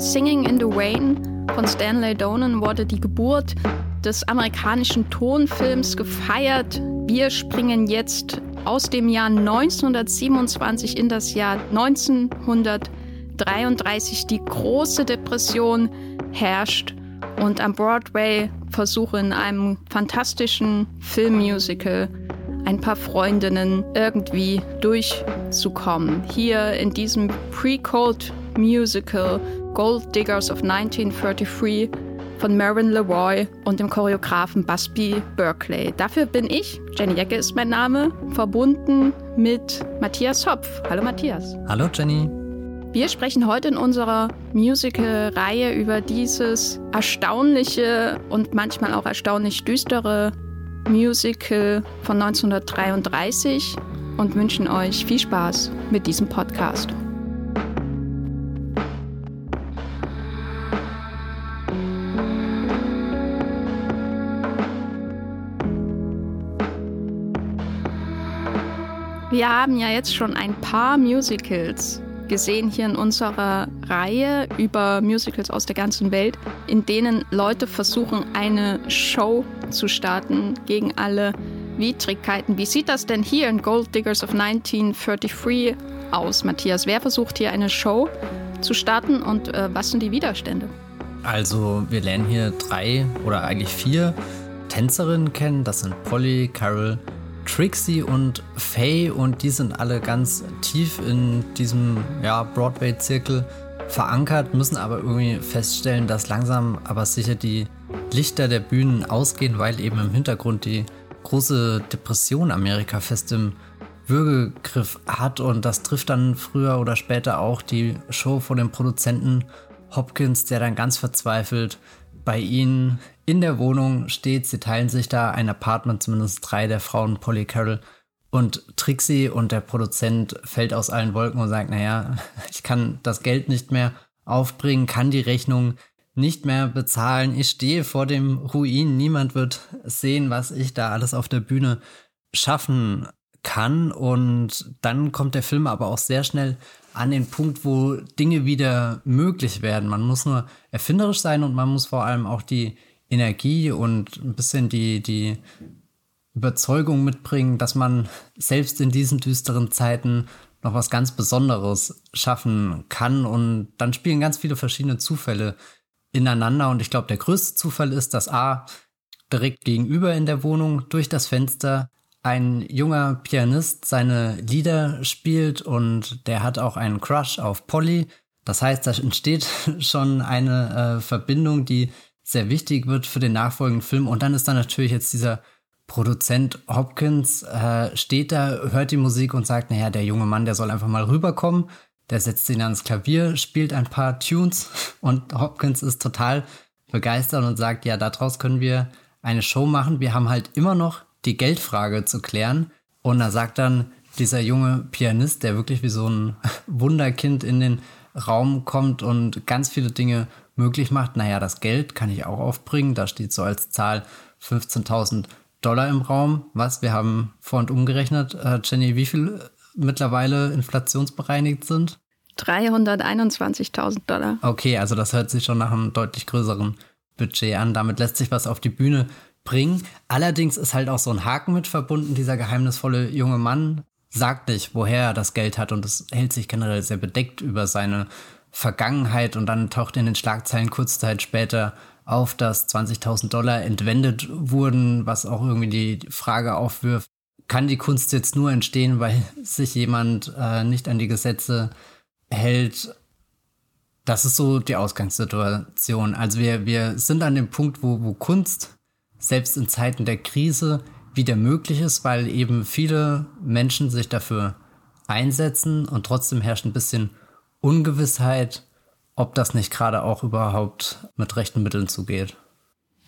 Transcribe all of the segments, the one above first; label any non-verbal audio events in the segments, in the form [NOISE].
Singing in the Rain von Stanley Donen wurde die Geburt des amerikanischen Tonfilms gefeiert. Wir springen jetzt aus dem Jahr 1927 in das Jahr 1933. Die große Depression herrscht und am Broadway versuche in einem fantastischen Filmmusical ein paar Freundinnen irgendwie durchzukommen. Hier in diesem Pre-Code Musical Gold Diggers of 1933 von Marin Leroy und dem Choreografen Busby Berkeley. Dafür bin ich, Jenny Jecke ist mein Name, verbunden mit Matthias Hopf. Hallo Matthias. Hallo Jenny. Wir sprechen heute in unserer Musical-Reihe über dieses erstaunliche und manchmal auch erstaunlich düstere Musical von 1933 und wünschen euch viel Spaß mit diesem Podcast. Wir haben ja jetzt schon ein paar Musicals gesehen hier in unserer Reihe über Musicals aus der ganzen Welt, in denen Leute versuchen, eine Show zu starten gegen alle Widrigkeiten. Wie sieht das denn hier in Gold Diggers of 1933 aus, Matthias? Wer versucht hier eine Show zu starten und äh, was sind die Widerstände? Also wir lernen hier drei oder eigentlich vier Tänzerinnen kennen. Das sind Polly, Carol, Trixie und Faye und die sind alle ganz tief in diesem ja, Broadway-Zirkel verankert, müssen aber irgendwie feststellen, dass langsam aber sicher die Lichter der Bühnen ausgehen, weil eben im Hintergrund die große Depression Amerika fest im Würgegriff hat. Und das trifft dann früher oder später auch die Show von dem Produzenten Hopkins, der dann ganz verzweifelt bei ihnen in der Wohnung steht. Sie teilen sich da ein Apartment, zumindest drei der Frauen, Polly Carroll und Trixie und der Produzent fällt aus allen Wolken und sagt, naja, [LAUGHS] ich kann das Geld nicht mehr aufbringen, kann die Rechnung nicht mehr bezahlen. Ich stehe vor dem Ruin. Niemand wird sehen, was ich da alles auf der Bühne schaffen kann. Und dann kommt der Film aber auch sehr schnell an den Punkt, wo Dinge wieder möglich werden. Man muss nur erfinderisch sein und man muss vor allem auch die Energie und ein bisschen die, die Überzeugung mitbringen, dass man selbst in diesen düsteren Zeiten noch was ganz Besonderes schaffen kann. Und dann spielen ganz viele verschiedene Zufälle ineinander. Und ich glaube, der größte Zufall ist, dass A direkt gegenüber in der Wohnung durch das Fenster ein junger Pianist seine Lieder spielt und der hat auch einen Crush auf Polly. Das heißt, da entsteht [LAUGHS] schon eine äh, Verbindung, die sehr wichtig wird für den nachfolgenden Film. Und dann ist da natürlich jetzt dieser Produzent Hopkins, äh, steht da, hört die Musik und sagt, naja, der junge Mann, der soll einfach mal rüberkommen. Der setzt ihn ans Klavier, spielt ein paar Tunes [LAUGHS] und Hopkins ist total begeistert und sagt, ja, daraus können wir eine Show machen. Wir haben halt immer noch die Geldfrage zu klären. Und da sagt dann dieser junge Pianist, der wirklich wie so ein [LAUGHS] Wunderkind in den Raum kommt und ganz viele Dinge möglich macht, naja, das Geld kann ich auch aufbringen. Da steht so als Zahl 15.000 Dollar im Raum. Was? Wir haben vor und umgerechnet. Äh, Jenny, wie viel mittlerweile inflationsbereinigt sind? 321.000 Dollar. Okay, also das hört sich schon nach einem deutlich größeren Budget an. Damit lässt sich was auf die Bühne bringen. Allerdings ist halt auch so ein Haken mit verbunden. Dieser geheimnisvolle junge Mann sagt nicht, woher er das Geld hat und es hält sich generell sehr bedeckt über seine Vergangenheit und dann taucht in den Schlagzeilen kurze Zeit später auf, dass 20.000 Dollar entwendet wurden, was auch irgendwie die Frage aufwirft, kann die Kunst jetzt nur entstehen, weil sich jemand äh, nicht an die Gesetze hält? Das ist so die Ausgangssituation. Also wir, wir sind an dem Punkt, wo, wo Kunst selbst in Zeiten der Krise wieder möglich ist, weil eben viele Menschen sich dafür einsetzen und trotzdem herrscht ein bisschen Ungewissheit, ob das nicht gerade auch überhaupt mit rechten Mitteln zugeht.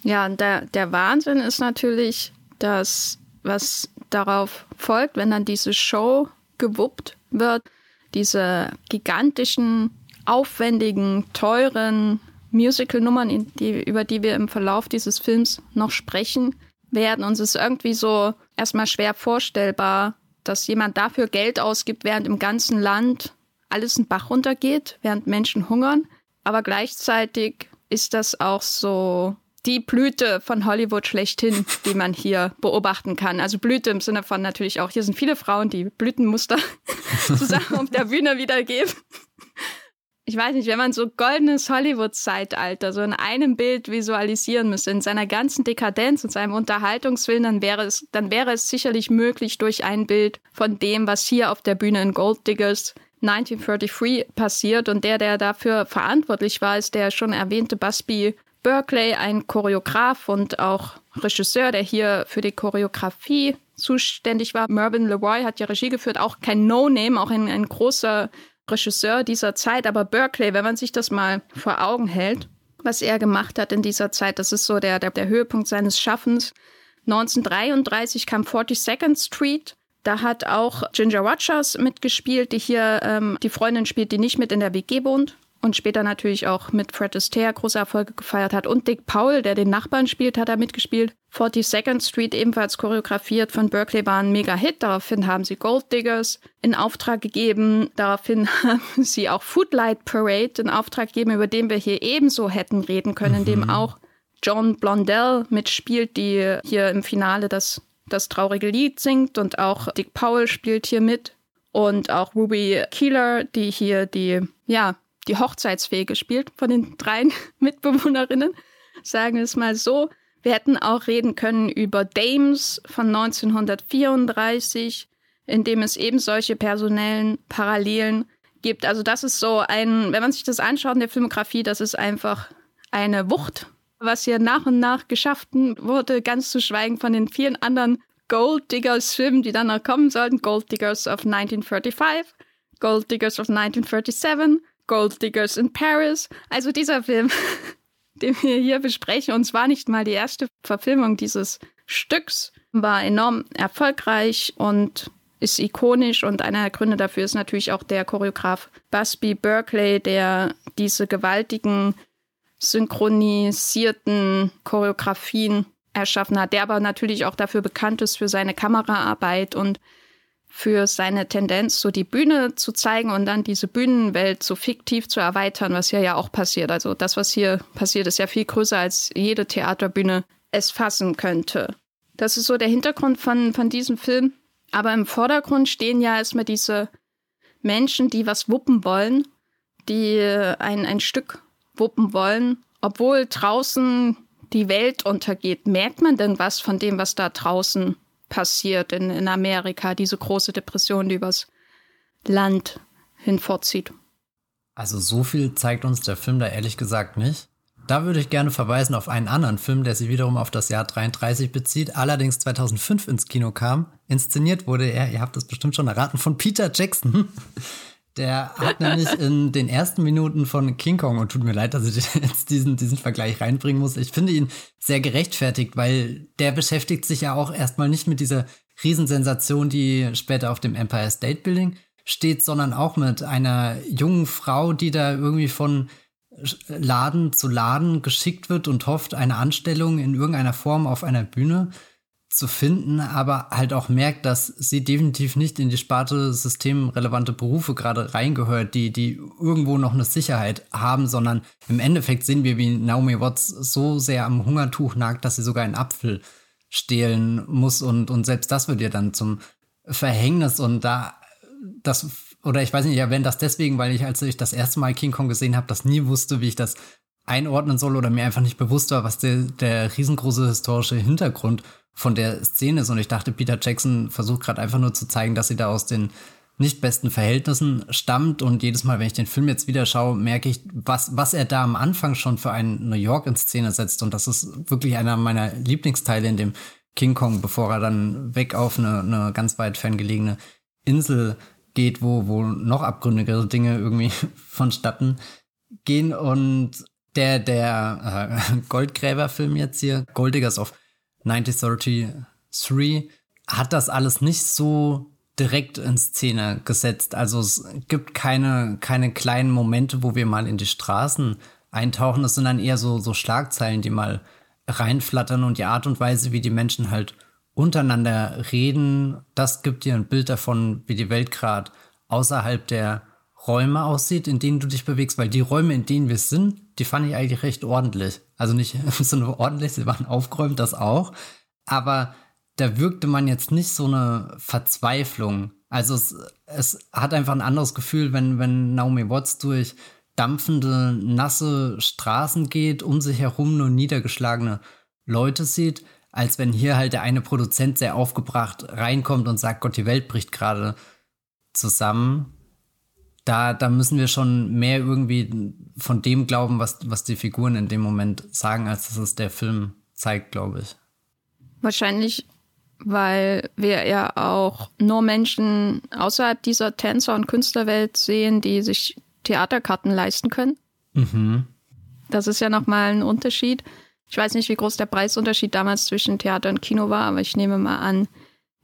Ja, der, der Wahnsinn ist natürlich, dass was darauf folgt, wenn dann diese Show gewuppt wird, diese gigantischen, aufwendigen, teuren Musical-Nummern, die, über die wir im Verlauf dieses Films noch sprechen werden. Uns ist irgendwie so erstmal schwer vorstellbar, dass jemand dafür Geld ausgibt, während im ganzen Land alles einen Bach runtergeht, während Menschen hungern. aber gleichzeitig ist das auch so die Blüte von Hollywood schlechthin, die man hier beobachten kann. Also Blüte im Sinne von natürlich auch, hier sind viele Frauen, die Blütenmuster [LAUGHS] zusammen auf der Bühne wiedergeben. Ich weiß nicht, wenn man so goldenes Hollywood-Zeitalter so in einem Bild visualisieren müsste, in seiner ganzen Dekadenz und seinem Unterhaltungswillen, dann wäre es, dann wäre es sicherlich möglich durch ein Bild von dem, was hier auf der Bühne in Gold Diggers 1933 passiert. Und der, der dafür verantwortlich war, ist der schon erwähnte Busby Berkeley, ein Choreograf und auch Regisseur, der hier für die Choreografie zuständig war. Mervyn LeRoy hat ja Regie geführt, auch kein No-Name, auch ein, ein großer Regisseur dieser Zeit. Aber Berkeley, wenn man sich das mal vor Augen hält, was er gemacht hat in dieser Zeit, das ist so der, der, der Höhepunkt seines Schaffens. 1933 kam 42nd Street. Da hat auch Ginger Rogers mitgespielt, die hier ähm, die Freundin spielt, die nicht mit in der WG wohnt und später natürlich auch mit Fred Astaire große Erfolge gefeiert hat. Und Dick Powell, der den Nachbarn spielt, hat er mitgespielt. 42nd Street ebenfalls choreografiert von Berkeley war ein Mega-Hit. Daraufhin haben sie Gold Diggers in Auftrag gegeben. Daraufhin [LAUGHS] haben sie auch Footlight Parade in Auftrag gegeben, über den wir hier ebenso hätten reden können, mhm. in dem mhm. auch John Blondell mitspielt, die hier im Finale das, das traurige Lied singt und auch Dick Powell spielt hier mit und auch Ruby Keeler, die hier die, ja, die Hochzeitsfähige spielt von den drei [LAUGHS] Mitbewohnerinnen. Sagen wir es mal so. Wir hätten auch reden können über Dames von 1934, in dem es eben solche personellen Parallelen gibt. Also das ist so ein, wenn man sich das anschaut in der Filmografie, das ist einfach eine Wucht, was hier nach und nach geschafft wurde, ganz zu schweigen von den vielen anderen Gold Diggers Filmen, die dann noch kommen sollten. Gold Diggers of 1935, Gold Diggers of 1937, Gold Diggers in Paris. Also dieser Film, [LAUGHS] den wir hier besprechen, und zwar nicht mal die erste Verfilmung dieses Stücks, war enorm erfolgreich und ist ikonisch und einer der Gründe dafür ist natürlich auch der Choreograf Busby Berkeley, der diese gewaltigen synchronisierten Choreografien erschaffen hat, der aber natürlich auch dafür bekannt ist für seine Kameraarbeit und für seine Tendenz, so die Bühne zu zeigen und dann diese Bühnenwelt so fiktiv zu erweitern, was hier ja auch passiert. Also das, was hier passiert, ist ja viel größer, als jede Theaterbühne es fassen könnte. Das ist so der Hintergrund von, von diesem Film. Aber im Vordergrund stehen ja erstmal diese Menschen, die was wuppen wollen, die ein, ein Stück wuppen wollen, obwohl draußen die Welt untergeht. Merkt man denn was von dem, was da draußen passiert in, in Amerika, diese große Depression, die übers Land hinvorzieht. Also so viel zeigt uns der Film da ehrlich gesagt nicht. Da würde ich gerne verweisen auf einen anderen Film, der sich wiederum auf das Jahr 33 bezieht, allerdings 2005 ins Kino kam. Inszeniert wurde er, ihr habt es bestimmt schon erraten, von Peter Jackson. [LAUGHS] Der hat nämlich in den ersten Minuten von King Kong, und tut mir leid, dass ich [LAUGHS] jetzt diesen, diesen Vergleich reinbringen muss, ich finde ihn sehr gerechtfertigt, weil der beschäftigt sich ja auch erstmal nicht mit dieser Riesensensation, die später auf dem Empire State Building steht, sondern auch mit einer jungen Frau, die da irgendwie von Laden zu Laden geschickt wird und hofft, eine Anstellung in irgendeiner Form auf einer Bühne zu finden, aber halt auch merkt, dass sie definitiv nicht in die Sparte systemrelevante Berufe gerade reingehört, die, die irgendwo noch eine Sicherheit haben, sondern im Endeffekt sehen wir, wie Naomi Watts so sehr am Hungertuch nagt, dass sie sogar einen Apfel stehlen muss und, und selbst das wird ihr dann zum Verhängnis und da, das, oder ich weiß nicht, ja, wenn das deswegen, weil ich, als ich das erste Mal King Kong gesehen habe, das nie wusste, wie ich das einordnen soll oder mir einfach nicht bewusst war, was der, der riesengroße historische Hintergrund von der Szene ist. Und ich dachte, Peter Jackson versucht gerade einfach nur zu zeigen, dass sie da aus den nicht besten Verhältnissen stammt. Und jedes Mal, wenn ich den Film jetzt wieder schaue, merke ich, was, was er da am Anfang schon für einen New York in Szene setzt. Und das ist wirklich einer meiner Lieblingsteile in dem King Kong, bevor er dann weg auf eine, eine ganz weit ferngelegene Insel geht, wo, wo noch abgründigere Dinge irgendwie [LAUGHS] vonstatten gehen. Und der, der äh, [LAUGHS] Goldgräber-Film jetzt hier, Goldigers of 1933 hat das alles nicht so direkt in Szene gesetzt. Also es gibt keine, keine kleinen Momente, wo wir mal in die Straßen eintauchen. Es sind dann eher so, so Schlagzeilen, die mal reinflattern und die Art und Weise, wie die Menschen halt untereinander reden, das gibt dir ein Bild davon, wie die Welt gerade außerhalb der Räume aussieht, in denen du dich bewegst, weil die Räume, in denen wir sind, die fand ich eigentlich recht ordentlich. Also nicht [LAUGHS] so nur ordentlich, sie waren aufgeräumt, das auch. Aber da wirkte man jetzt nicht so eine Verzweiflung. Also es, es hat einfach ein anderes Gefühl, wenn, wenn Naomi Watts durch dampfende, nasse Straßen geht, um sich herum nur niedergeschlagene Leute sieht, als wenn hier halt der eine Produzent sehr aufgebracht reinkommt und sagt, Gott, die Welt bricht gerade zusammen. Da, da müssen wir schon mehr irgendwie von dem glauben, was, was die Figuren in dem Moment sagen, als dass es der Film zeigt, glaube ich. Wahrscheinlich, weil wir ja auch nur Menschen außerhalb dieser Tänzer- und Künstlerwelt sehen, die sich Theaterkarten leisten können. Mhm. Das ist ja nochmal ein Unterschied. Ich weiß nicht, wie groß der Preisunterschied damals zwischen Theater und Kino war, aber ich nehme mal an,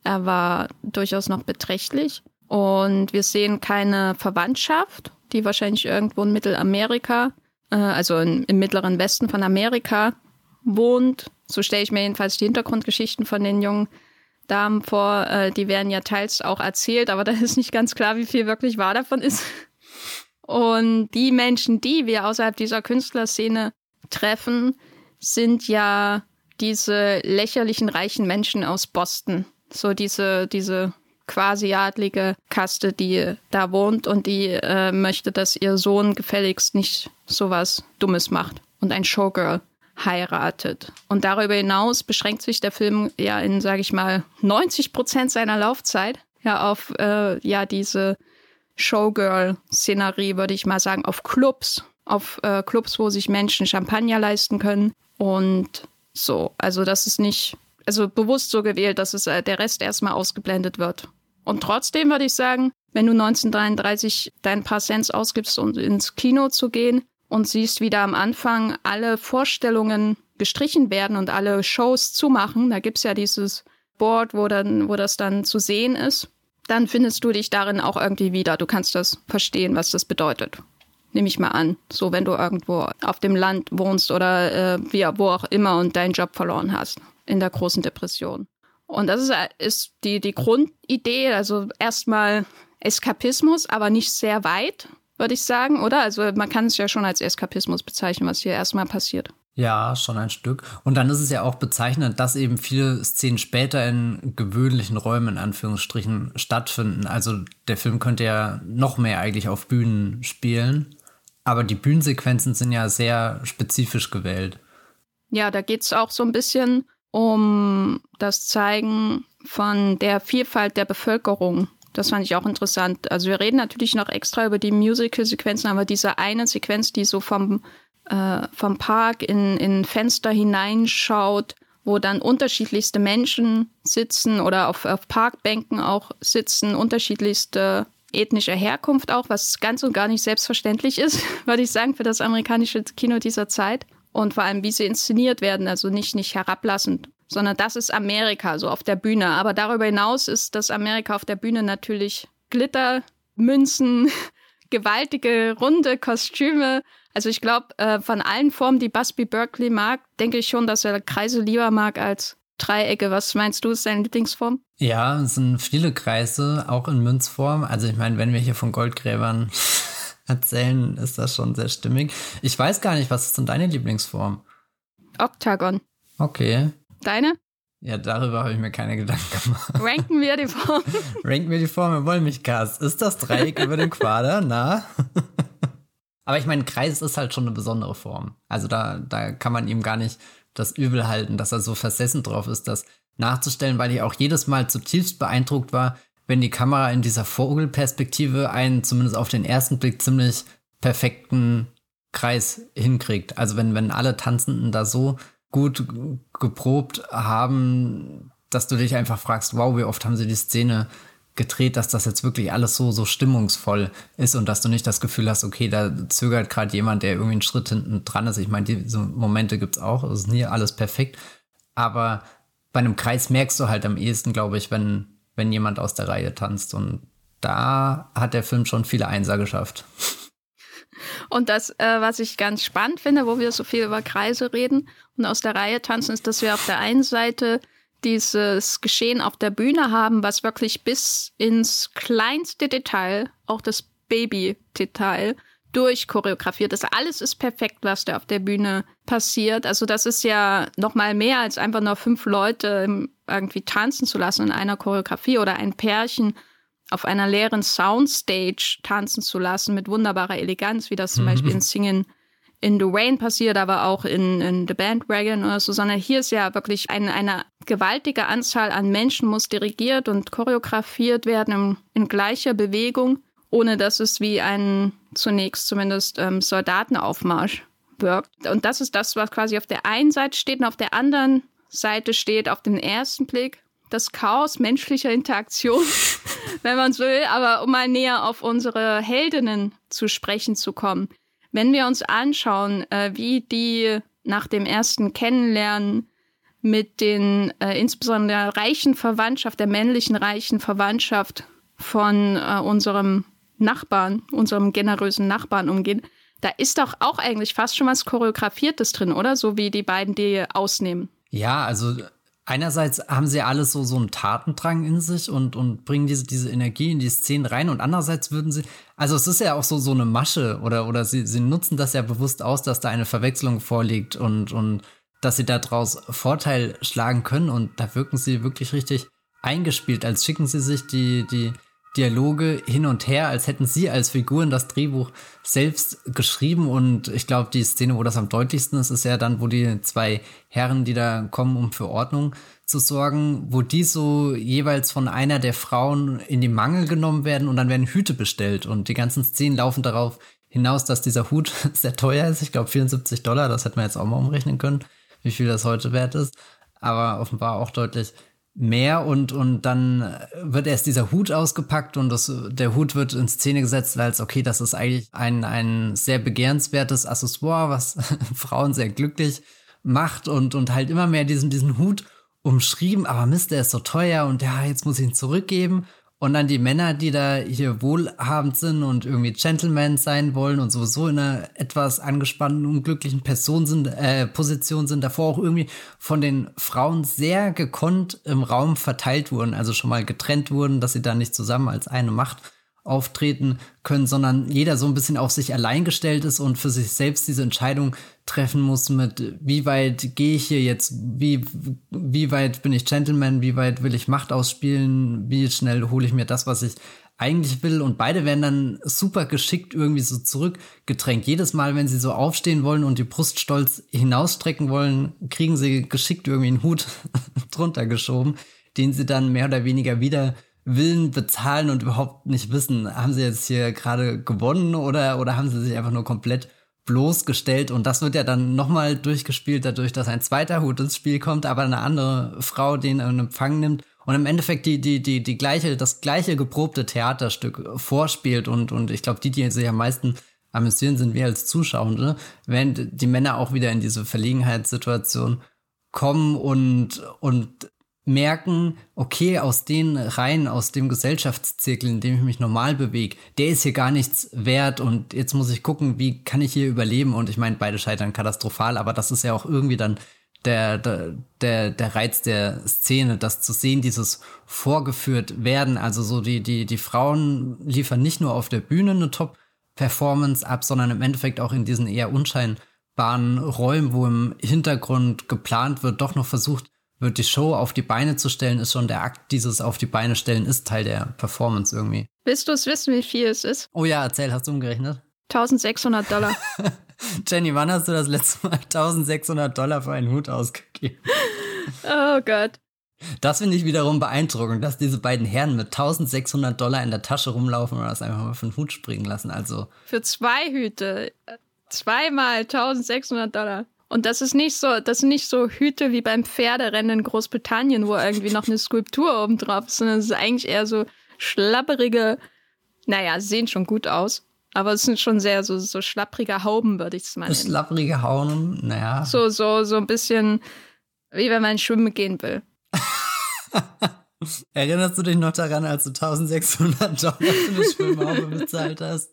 er war durchaus noch beträchtlich. Und wir sehen keine Verwandtschaft, die wahrscheinlich irgendwo in Mittelamerika, äh, also in, im mittleren Westen von Amerika wohnt. So stelle ich mir jedenfalls die Hintergrundgeschichten von den jungen Damen vor. Äh, die werden ja teils auch erzählt, aber [LAUGHS] da ist nicht ganz klar, wie viel wirklich wahr davon ist. Und die Menschen, die wir außerhalb dieser Künstlerszene treffen, sind ja diese lächerlichen reichen Menschen aus Boston. So diese, diese quasi adlige Kaste, die da wohnt und die äh, möchte, dass ihr Sohn gefälligst nicht sowas Dummes macht und ein Showgirl heiratet. Und darüber hinaus beschränkt sich der Film ja in, sage ich mal, 90 Prozent seiner Laufzeit ja auf äh, ja diese Showgirl-Szenerie, würde ich mal sagen, auf Clubs, auf äh, Clubs, wo sich Menschen Champagner leisten können und so. Also das ist nicht, also bewusst so gewählt, dass es äh, der Rest erstmal ausgeblendet wird. Und trotzdem würde ich sagen, wenn du 1933 dein paar Cents ausgibst, um ins Kino zu gehen und siehst, wie da am Anfang alle Vorstellungen gestrichen werden und alle Shows zumachen, da gibt's ja dieses Board, wo dann, wo das dann zu sehen ist, dann findest du dich darin auch irgendwie wieder. Du kannst das verstehen, was das bedeutet nehme ich mal an. So, wenn du irgendwo auf dem Land wohnst oder äh, wie, wo auch immer und deinen Job verloren hast in der großen Depression. Und das ist, ist die, die Grundidee, also erstmal Eskapismus, aber nicht sehr weit, würde ich sagen, oder? Also man kann es ja schon als Eskapismus bezeichnen, was hier erstmal passiert. Ja, schon ein Stück. Und dann ist es ja auch bezeichnend, dass eben viele Szenen später in gewöhnlichen Räumen, in Anführungsstrichen, stattfinden. Also der Film könnte ja noch mehr eigentlich auf Bühnen spielen. Aber die Bühnensequenzen sind ja sehr spezifisch gewählt. Ja, da geht es auch so ein bisschen um das Zeigen von der Vielfalt der Bevölkerung. Das fand ich auch interessant. Also wir reden natürlich noch extra über die Musical-Sequenzen, aber diese eine Sequenz, die so vom, äh, vom Park in, in Fenster hineinschaut, wo dann unterschiedlichste Menschen sitzen oder auf, auf Parkbänken auch sitzen, unterschiedlichste ethnischer Herkunft auch, was ganz und gar nicht selbstverständlich ist, [LAUGHS] würde ich sagen, für das amerikanische Kino dieser Zeit. Und vor allem, wie sie inszeniert werden, also nicht, nicht herablassend, sondern das ist Amerika, so auf der Bühne. Aber darüber hinaus ist das Amerika auf der Bühne natürlich Glitter, Münzen, [LAUGHS] gewaltige, runde Kostüme. Also ich glaube, äh, von allen Formen, die Busby Berkeley mag, denke ich schon, dass er Kreise lieber mag als Dreiecke. Was meinst du, ist deine Lieblingsform? Ja, es sind viele Kreise, auch in Münzform. Also ich meine, wenn wir hier von Goldgräbern erzählen, ist das schon sehr stimmig. Ich weiß gar nicht, was ist denn deine Lieblingsform? Oktagon. Okay. Deine? Ja, darüber habe ich mir keine Gedanken gemacht. Ranken wir die Form. [LAUGHS] Ranken wir die Form im Wollmilchcast. Ist das Dreieck über dem Quader? [LAUGHS] Na? [LAUGHS] Aber ich meine, Kreis ist halt schon eine besondere Form. Also da, da kann man ihm gar nicht das übel halten, dass er so versessen drauf ist, das nachzustellen, weil ich auch jedes Mal zutiefst beeindruckt war, wenn die Kamera in dieser Vogelperspektive einen zumindest auf den ersten Blick ziemlich perfekten Kreis hinkriegt. Also wenn, wenn alle Tanzenden da so gut geprobt haben, dass du dich einfach fragst, wow, wie oft haben sie die Szene gedreht, dass das jetzt wirklich alles so, so stimmungsvoll ist und dass du nicht das Gefühl hast, okay, da zögert gerade jemand, der irgendwie einen Schritt hinten dran ist. Ich meine, diese Momente gibt es auch, es ist nie alles perfekt. Aber bei einem Kreis merkst du halt am ehesten, glaube ich, wenn, wenn jemand aus der Reihe tanzt. Und da hat der Film schon viele Einser geschafft. Und das, äh, was ich ganz spannend finde, wo wir so viel über Kreise reden und aus der Reihe tanzen, ist, dass wir auf der einen Seite dieses Geschehen auf der Bühne haben, was wirklich bis ins kleinste Detail auch das Baby-Detail durchchoreografiert ist. Alles ist perfekt, was da auf der Bühne passiert. Also das ist ja noch mal mehr als einfach nur fünf Leute irgendwie tanzen zu lassen in einer Choreografie oder ein Pärchen auf einer leeren Soundstage tanzen zu lassen mit wunderbarer Eleganz, wie das zum mhm. Beispiel in Singing in The Rain passiert, aber auch in, in The Bandwagon oder so, sondern hier ist ja wirklich ein, eine gewaltige Anzahl an Menschen muss dirigiert und choreografiert werden in, in gleicher Bewegung, ohne dass es wie ein zunächst zumindest ähm, Soldatenaufmarsch wirkt. Und das ist das, was quasi auf der einen Seite steht und auf der anderen Seite steht auf den ersten Blick das Chaos menschlicher Interaktion, [LAUGHS] wenn man so will, aber um mal näher auf unsere Heldinnen zu sprechen zu kommen. Wenn wir uns anschauen, äh, wie die nach dem ersten Kennenlernen mit den äh, insbesondere der reichen Verwandtschaft, der männlichen reichen Verwandtschaft von äh, unserem Nachbarn, unserem generösen Nachbarn umgehen, da ist doch auch eigentlich fast schon was Choreografiertes drin, oder? So wie die beiden die ausnehmen. Ja, also einerseits haben sie alles so, so einen Tatendrang in sich und, und bringen diese, diese Energie in die Szenen rein und andererseits würden sie, also es ist ja auch so, so eine Masche oder, oder sie, sie nutzen das ja bewusst aus, dass da eine Verwechslung vorliegt und, und dass sie daraus Vorteil schlagen können und da wirken sie wirklich richtig eingespielt, als schicken sie sich die, die Dialoge hin und her, als hätten sie als Figuren das Drehbuch selbst geschrieben. Und ich glaube, die Szene, wo das am deutlichsten ist, ist ja dann, wo die zwei Herren, die da kommen, um für Ordnung zu sorgen, wo die so jeweils von einer der Frauen in die Mangel genommen werden und dann werden Hüte bestellt. Und die ganzen Szenen laufen darauf hinaus, dass dieser Hut [LAUGHS] sehr teuer ist. Ich glaube 74 Dollar, das hätte man jetzt auch mal umrechnen können, wie viel das heute wert ist. Aber offenbar auch deutlich mehr und, und dann wird erst dieser Hut ausgepackt und das, der Hut wird in Szene gesetzt als, okay, das ist eigentlich ein, ein sehr begehrenswertes Accessoire, was [LAUGHS] Frauen sehr glücklich macht und, und halt immer mehr diesen, diesen Hut umschrieben, aber Mist, der ist so teuer und ja, jetzt muss ich ihn zurückgeben. Und dann die Männer, die da hier wohlhabend sind und irgendwie Gentlemen sein wollen und sowieso in einer etwas angespannten, unglücklichen Person sind, äh, Position sind, davor auch irgendwie von den Frauen sehr gekonnt im Raum verteilt wurden, also schon mal getrennt wurden, dass sie da nicht zusammen als eine Macht auftreten können, sondern jeder so ein bisschen auf sich allein gestellt ist und für sich selbst diese Entscheidung treffen muss mit, wie weit gehe ich hier jetzt, wie, wie weit bin ich Gentleman, wie weit will ich Macht ausspielen, wie schnell hole ich mir das, was ich eigentlich will. Und beide werden dann super geschickt irgendwie so zurückgedrängt. Jedes Mal, wenn sie so aufstehen wollen und die Brust stolz hinausstrecken wollen, kriegen sie geschickt irgendwie einen Hut [LAUGHS] drunter geschoben, den sie dann mehr oder weniger wieder Willen bezahlen und überhaupt nicht wissen, haben sie jetzt hier gerade gewonnen oder, oder haben sie sich einfach nur komplett bloßgestellt? Und das wird ja dann nochmal durchgespielt dadurch, dass ein zweiter Hut ins Spiel kommt, aber eine andere Frau den in Empfang nimmt und im Endeffekt die, die, die, die gleiche, das gleiche geprobte Theaterstück vorspielt. Und, und ich glaube, die, die sich am meisten amüsieren, sind wir als Zuschauende, während die Männer auch wieder in diese Verlegenheitssituation kommen und, und merken, okay, aus den Reihen, aus dem Gesellschaftszirkel, in dem ich mich normal bewege, der ist hier gar nichts wert und jetzt muss ich gucken, wie kann ich hier überleben und ich meine, beide scheitern katastrophal, aber das ist ja auch irgendwie dann der, der, der, Reiz der Szene, das zu sehen, dieses vorgeführt werden, also so die, die, die Frauen liefern nicht nur auf der Bühne eine Top-Performance ab, sondern im Endeffekt auch in diesen eher unscheinbaren Räumen, wo im Hintergrund geplant wird, doch noch versucht, wird die Show auf die Beine zu stellen, ist schon der Akt, dieses auf die Beine stellen, ist Teil der Performance irgendwie. Willst du es wissen, wie viel es ist? Oh ja, erzähl, hast du umgerechnet? 1600 Dollar. [LAUGHS] Jenny, wann hast du das letzte Mal 1600 Dollar für einen Hut ausgegeben? Oh Gott. Das finde ich wiederum beeindruckend, dass diese beiden Herren mit 1600 Dollar in der Tasche rumlaufen und das einfach mal für einen Hut springen lassen. Also. Für zwei Hüte. Zweimal 1600 Dollar. Und das ist nicht so, das sind nicht so Hüte wie beim Pferderennen in Großbritannien, wo irgendwie noch eine Skulptur oben drauf ist, sondern es ist eigentlich eher so schlapperige, naja, sehen schon gut aus. Aber es sind schon sehr so, so schlapprige Hauben, würde ich es mal nennen. Schlapprige Hauben, naja. So, so, so ein bisschen wie wenn man schwimmen gehen will. [LAUGHS] Erinnerst du dich noch daran, als du 1600 Dollar für eine Schwimmhaube bezahlt hast?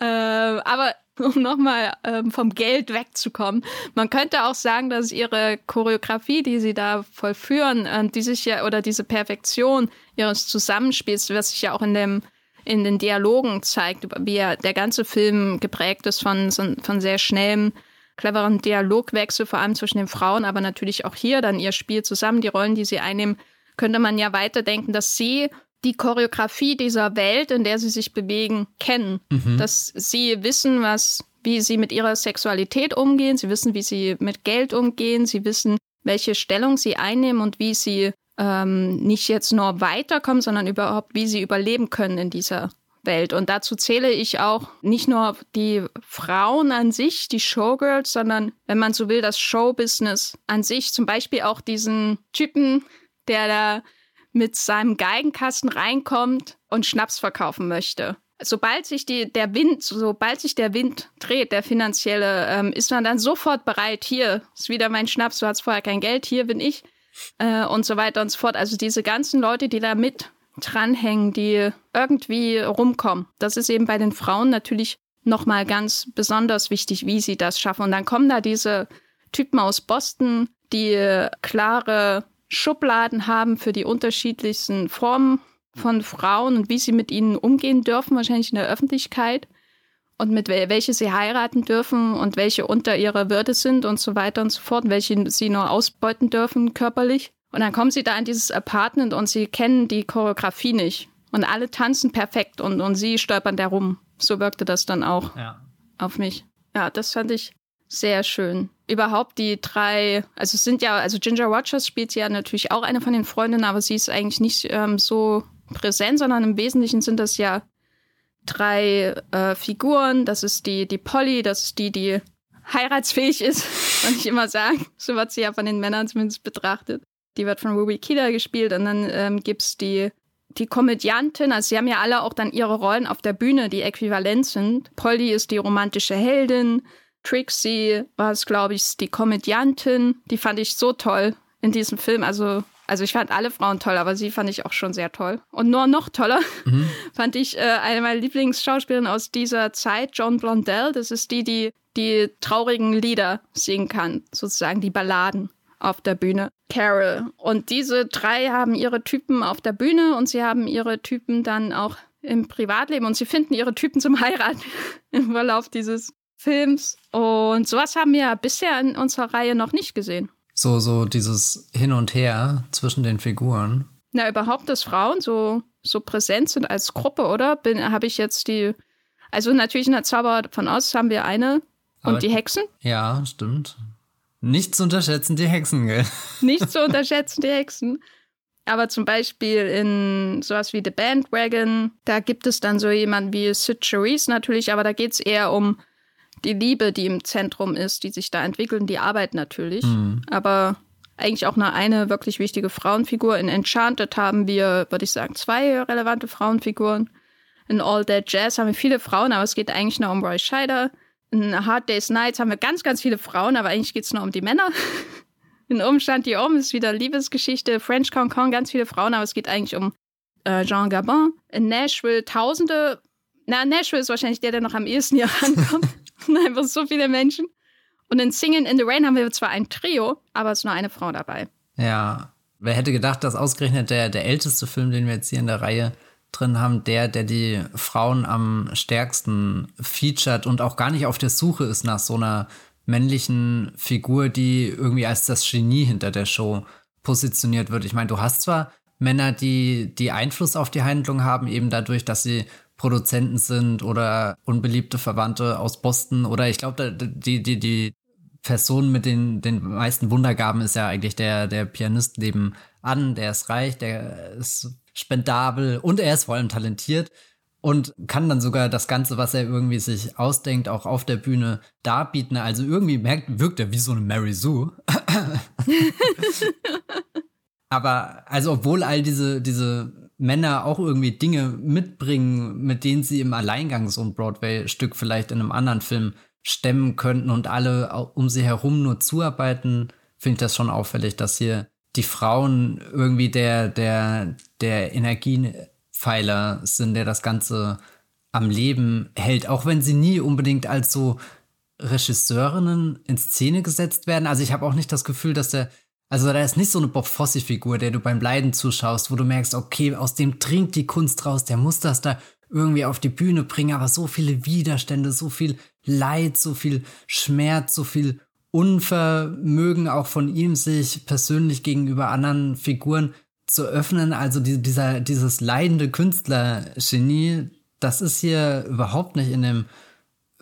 Äh, aber [LAUGHS] um nochmal ähm, vom Geld wegzukommen. Man könnte auch sagen, dass ihre Choreografie, die sie da vollführen, äh, die sich ja, oder diese Perfektion ihres Zusammenspiels, was sich ja auch in dem, in den Dialogen zeigt, wie er, der ganze Film geprägt ist von, von sehr schnellem, cleveren Dialogwechsel, vor allem zwischen den Frauen, aber natürlich auch hier dann ihr Spiel zusammen, die Rollen, die sie einnehmen, könnte man ja weiterdenken, dass sie die Choreografie dieser Welt, in der sie sich bewegen, kennen. Mhm. Dass sie wissen, was, wie sie mit ihrer Sexualität umgehen, sie wissen, wie sie mit Geld umgehen, sie wissen, welche Stellung sie einnehmen und wie sie ähm, nicht jetzt nur weiterkommen, sondern überhaupt, wie sie überleben können in dieser Welt. Und dazu zähle ich auch nicht nur die Frauen an sich, die Showgirls, sondern, wenn man so will, das Showbusiness an sich. Zum Beispiel auch diesen Typen, der da mit seinem Geigenkasten reinkommt und Schnaps verkaufen möchte. Sobald sich die, der Wind, sobald sich der Wind dreht, der finanzielle, ähm, ist man dann sofort bereit. Hier ist wieder mein Schnaps, du hast vorher kein Geld, hier bin ich äh, und so weiter und so fort. Also diese ganzen Leute, die da mit dranhängen, die irgendwie rumkommen. Das ist eben bei den Frauen natürlich nochmal ganz besonders wichtig, wie sie das schaffen. Und dann kommen da diese Typen aus Boston, die klare Schubladen haben für die unterschiedlichsten Formen von Frauen und wie sie mit ihnen umgehen dürfen, wahrscheinlich in der Öffentlichkeit und mit wel welche sie heiraten dürfen und welche unter ihrer Würde sind und so weiter und so fort, welche sie nur ausbeuten dürfen körperlich. Und dann kommen sie da in dieses Apartment und sie kennen die Choreografie nicht. Und alle tanzen perfekt und, und sie stolpern da rum. So wirkte das dann auch ja. auf mich. Ja, das fand ich sehr schön. Überhaupt die drei, also es sind ja, also Ginger Rogers spielt ja natürlich auch eine von den Freundinnen, aber sie ist eigentlich nicht ähm, so präsent, sondern im Wesentlichen sind das ja drei äh, Figuren. Das ist die, die Polly, das ist die, die heiratsfähig ist, [LAUGHS] kann ich immer sagen. So wird sie ja von den Männern zumindest betrachtet. Die wird von Ruby Kida gespielt und dann ähm, gibt's die die Komödiantin, also sie haben ja alle auch dann ihre Rollen auf der Bühne, die äquivalent sind. Polly ist die romantische Heldin, Trixie war es, glaube ich, die Komödiantin. Die fand ich so toll in diesem Film. Also, also ich fand alle Frauen toll, aber sie fand ich auch schon sehr toll. Und nur noch toller mhm. [LAUGHS] fand ich äh, eine meiner Lieblingsschauspielerinnen aus dieser Zeit, Joan Blondell. Das ist die, die die traurigen Lieder singen kann, sozusagen die Balladen auf der Bühne. Carol. Und diese drei haben ihre Typen auf der Bühne und sie haben ihre Typen dann auch im Privatleben und sie finden ihre Typen zum Heiraten [LAUGHS] im Verlauf dieses Films. Und sowas haben wir bisher in unserer Reihe noch nicht gesehen. So, so dieses Hin und Her zwischen den Figuren. Na, überhaupt, dass Frauen so, so präsent sind als Gruppe, oder? Habe ich jetzt die. Also natürlich in der Zauber von Oz haben wir eine. Aber und die Hexen? Ja, stimmt. Nicht zu unterschätzen, die Hexen, gell? [LAUGHS] Nicht zu unterschätzen, die Hexen. Aber zum Beispiel in sowas wie The Bandwagon, da gibt es dann so jemanden wie Sid Charisse natürlich, aber da geht es eher um die Liebe, die im Zentrum ist, die sich da entwickeln, die Arbeit natürlich. Mhm. Aber eigentlich auch nur eine wirklich wichtige Frauenfigur. In Enchanted haben wir, würde ich sagen, zwei relevante Frauenfiguren. In All Dead Jazz haben wir viele Frauen, aber es geht eigentlich nur um Roy Scheider. In Hard Day's Nights haben wir ganz, ganz viele Frauen, aber eigentlich geht es nur um die Männer. [LAUGHS] In Umstand die Um ist wieder Liebesgeschichte. French Concon, ganz viele Frauen, aber es geht eigentlich um äh, Jean Gabin. In Nashville tausende. Na, Nashville ist wahrscheinlich der, der noch am ehesten hier [LAUGHS] rankommt. [LAUGHS] Einfach so viele Menschen. Und in Singing in the Rain haben wir zwar ein Trio, aber es ist nur eine Frau dabei. Ja. Wer hätte gedacht, dass ausgerechnet der, der älteste Film, den wir jetzt hier in der Reihe drin haben, der, der die Frauen am stärksten featured und auch gar nicht auf der Suche ist nach so einer männlichen Figur, die irgendwie als das Genie hinter der Show positioniert wird. Ich meine, du hast zwar Männer, die, die Einfluss auf die Handlung haben, eben dadurch, dass sie Produzenten sind oder unbeliebte Verwandte aus Boston oder ich glaube, die, die, die Person mit den, den meisten Wundergaben ist ja eigentlich der, der Pianist nebenan, der ist reich, der ist spendabel und er ist vor allem talentiert und kann dann sogar das Ganze, was er irgendwie sich ausdenkt, auch auf der Bühne darbieten. Also irgendwie merkt, wirkt er wie so eine Mary Sue. [LAUGHS] Aber also obwohl all diese, diese Männer auch irgendwie Dinge mitbringen, mit denen sie im Alleingang so ein Broadway-Stück vielleicht in einem anderen Film stemmen könnten und alle um sie herum nur zuarbeiten, finde ich das schon auffällig, dass hier die Frauen irgendwie der, der, der Energiepfeiler sind, der das Ganze am Leben hält, auch wenn sie nie unbedingt als so Regisseurinnen in Szene gesetzt werden. Also ich habe auch nicht das Gefühl, dass der also da ist nicht so eine Bob Fosse-Figur, der du beim Leiden zuschaust, wo du merkst, okay, aus dem dringt die Kunst raus, der muss das da irgendwie auf die Bühne bringen, aber so viele Widerstände, so viel Leid, so viel Schmerz, so viel Unvermögen auch von ihm, sich persönlich gegenüber anderen Figuren zu öffnen. Also die, dieser, dieses leidende Künstlergenie, das ist hier überhaupt nicht in dem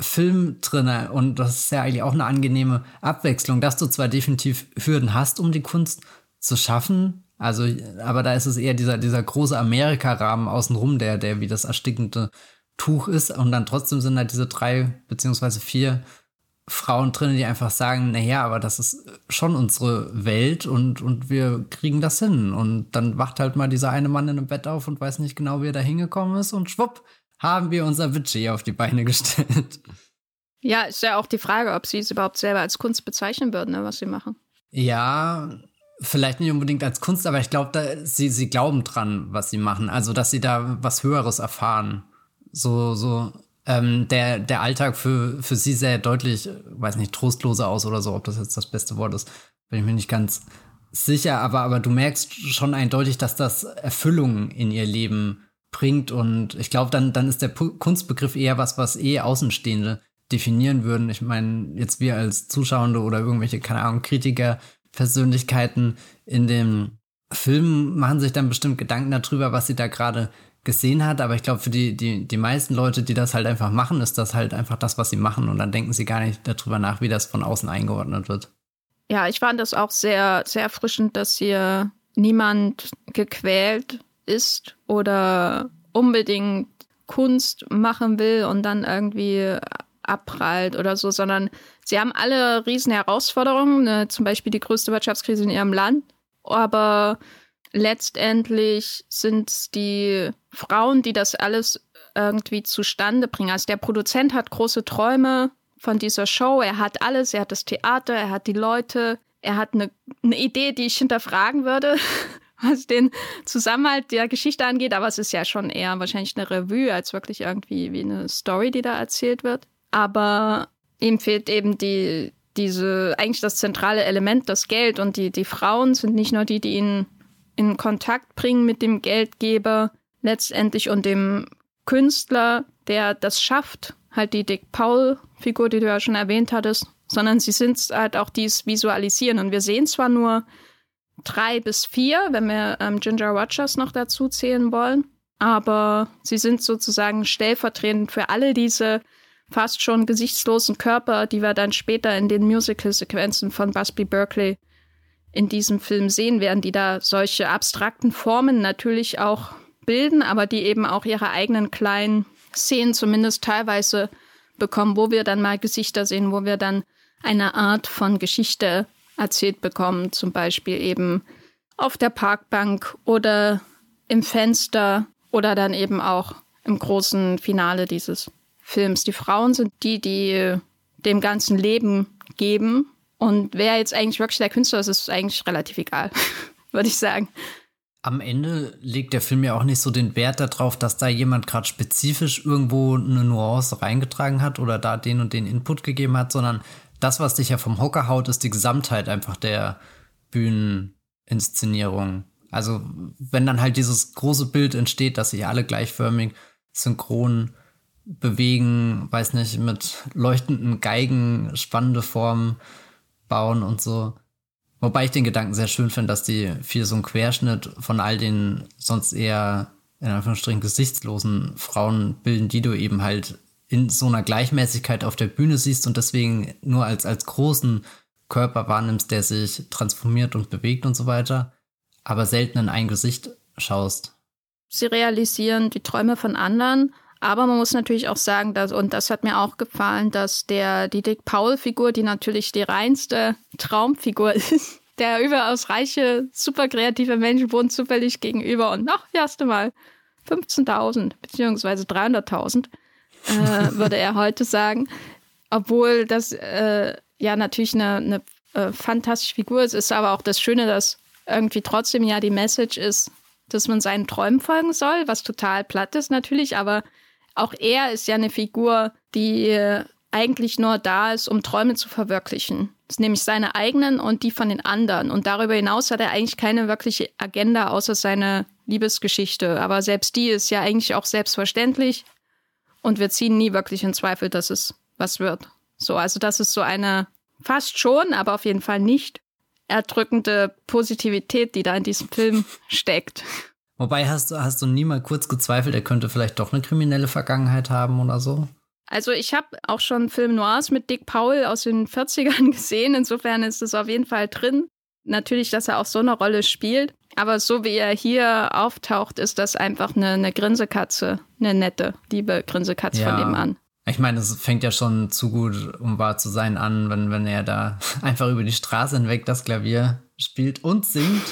Film drinne und das ist ja eigentlich auch eine angenehme Abwechslung, dass du zwar definitiv Hürden hast, um die Kunst zu schaffen, also, aber da ist es eher dieser, dieser große Amerika-Rahmen außenrum, der, der wie das erstickende Tuch ist. Und dann trotzdem sind da diese drei beziehungsweise vier Frauen drin, die einfach sagen, naja, aber das ist schon unsere Welt und, und wir kriegen das hin. Und dann wacht halt mal dieser eine Mann in einem Bett auf und weiß nicht genau, wie er da hingekommen ist und schwupp, haben wir unser Budget auf die Beine gestellt. Ja, ist ja auch die Frage, ob sie es überhaupt selber als Kunst bezeichnen würden, ne, was sie machen. Ja, vielleicht nicht unbedingt als Kunst, aber ich glaube, sie, sie glauben dran, was sie machen. Also, dass sie da was Höheres erfahren. So, so, ähm, der, der Alltag für, für sie sehr deutlich, weiß nicht, trostloser aus oder so, ob das jetzt das beste Wort ist, bin ich mir nicht ganz sicher, aber, aber du merkst schon eindeutig, dass das Erfüllung in ihr Leben bringt und ich glaube, dann, dann ist der Kunstbegriff eher was, was eh Außenstehende definieren würden. Ich meine, jetzt wir als Zuschauende oder irgendwelche, keine Ahnung, Kritiker Persönlichkeiten in dem Film machen sich dann bestimmt Gedanken darüber, was sie da gerade gesehen hat, aber ich glaube, für die, die, die meisten Leute, die das halt einfach machen, ist das halt einfach das, was sie machen und dann denken sie gar nicht darüber nach, wie das von außen eingeordnet wird. Ja, ich fand das auch sehr, sehr erfrischend, dass hier niemand gequält ist oder unbedingt Kunst machen will und dann irgendwie abprallt oder so, sondern sie haben alle riesen Herausforderungen, ne? zum Beispiel die größte Wirtschaftskrise in ihrem Land. Aber letztendlich sind es die Frauen, die das alles irgendwie zustande bringen. Also der Produzent hat große Träume von dieser Show. Er hat alles, er hat das Theater, er hat die Leute, er hat eine, eine Idee, die ich hinterfragen würde, [LAUGHS] was den Zusammenhalt der Geschichte angeht. Aber es ist ja schon eher wahrscheinlich eine Revue als wirklich irgendwie wie eine Story, die da erzählt wird aber ihm fehlt eben die, diese, eigentlich das zentrale Element, das Geld. Und die, die Frauen sind nicht nur die, die ihn in Kontakt bringen mit dem Geldgeber letztendlich und dem Künstler, der das schafft, halt die Dick Paul-Figur, die du ja schon erwähnt hattest, sondern sie sind halt auch dies Visualisieren. Und wir sehen zwar nur drei bis vier, wenn wir ähm, Ginger Rogers noch dazu zählen wollen, aber sie sind sozusagen stellvertretend für alle diese fast schon gesichtslosen Körper, die wir dann später in den Musical-Sequenzen von Busby Berkeley in diesem Film sehen werden, die da solche abstrakten Formen natürlich auch bilden, aber die eben auch ihre eigenen kleinen Szenen zumindest teilweise bekommen, wo wir dann mal Gesichter sehen, wo wir dann eine Art von Geschichte erzählt bekommen, zum Beispiel eben auf der Parkbank oder im Fenster oder dann eben auch im großen Finale dieses Films. Die Frauen sind die, die dem ganzen Leben geben. Und wer jetzt eigentlich wirklich der Künstler ist, ist eigentlich relativ egal, [LAUGHS] würde ich sagen. Am Ende legt der Film ja auch nicht so den Wert darauf, dass da jemand gerade spezifisch irgendwo eine Nuance reingetragen hat oder da den und den Input gegeben hat, sondern das, was dich ja vom Hocker haut, ist die Gesamtheit einfach der Bühneninszenierung. Also wenn dann halt dieses große Bild entsteht, dass sich alle gleichförmig synchron bewegen, weiß nicht, mit leuchtenden Geigen spannende Formen bauen und so. Wobei ich den Gedanken sehr schön finde, dass die viel so einen Querschnitt von all den sonst eher in Anführungsstrichen gesichtslosen Frauen bilden, die du eben halt in so einer Gleichmäßigkeit auf der Bühne siehst und deswegen nur als, als großen Körper wahrnimmst, der sich transformiert und bewegt und so weiter, aber selten in ein Gesicht schaust. Sie realisieren die Träume von anderen aber man muss natürlich auch sagen, dass, und das hat mir auch gefallen, dass der, die Dick Paul-Figur, die natürlich die reinste Traumfigur [LAUGHS] ist, der überaus reiche, super kreative Mensch wohnt zufällig gegenüber und ach, erste Mal 15.000 beziehungsweise 300.000, äh, würde er heute sagen. Obwohl das äh, ja natürlich eine, eine äh, fantastische Figur ist, ist aber auch das Schöne, dass irgendwie trotzdem ja die Message ist, dass man seinen Träumen folgen soll, was total platt ist natürlich, aber auch er ist ja eine Figur, die eigentlich nur da ist, um Träume zu verwirklichen. Nämlich seine eigenen und die von den anderen. Und darüber hinaus hat er eigentlich keine wirkliche Agenda, außer seine Liebesgeschichte. Aber selbst die ist ja eigentlich auch selbstverständlich und wir ziehen nie wirklich in Zweifel, dass es was wird. So, also das ist so eine fast schon, aber auf jeden Fall nicht erdrückende Positivität, die da in diesem Film [LAUGHS] steckt. Wobei hast du, hast du nie mal kurz gezweifelt, er könnte vielleicht doch eine kriminelle Vergangenheit haben oder so? Also ich habe auch schon Film Noirs mit Dick Powell aus den 40ern [LAUGHS] gesehen. Insofern ist es auf jeden Fall drin. Natürlich, dass er auch so eine Rolle spielt. Aber so wie er hier auftaucht, ist das einfach eine, eine Grinsekatze. Eine nette, liebe Grinsekatze ja. von ihm an. Ich meine, es fängt ja schon zu gut, um wahr zu sein, an, wenn, wenn er da [LAUGHS] einfach über die Straße hinweg das Klavier spielt und singt.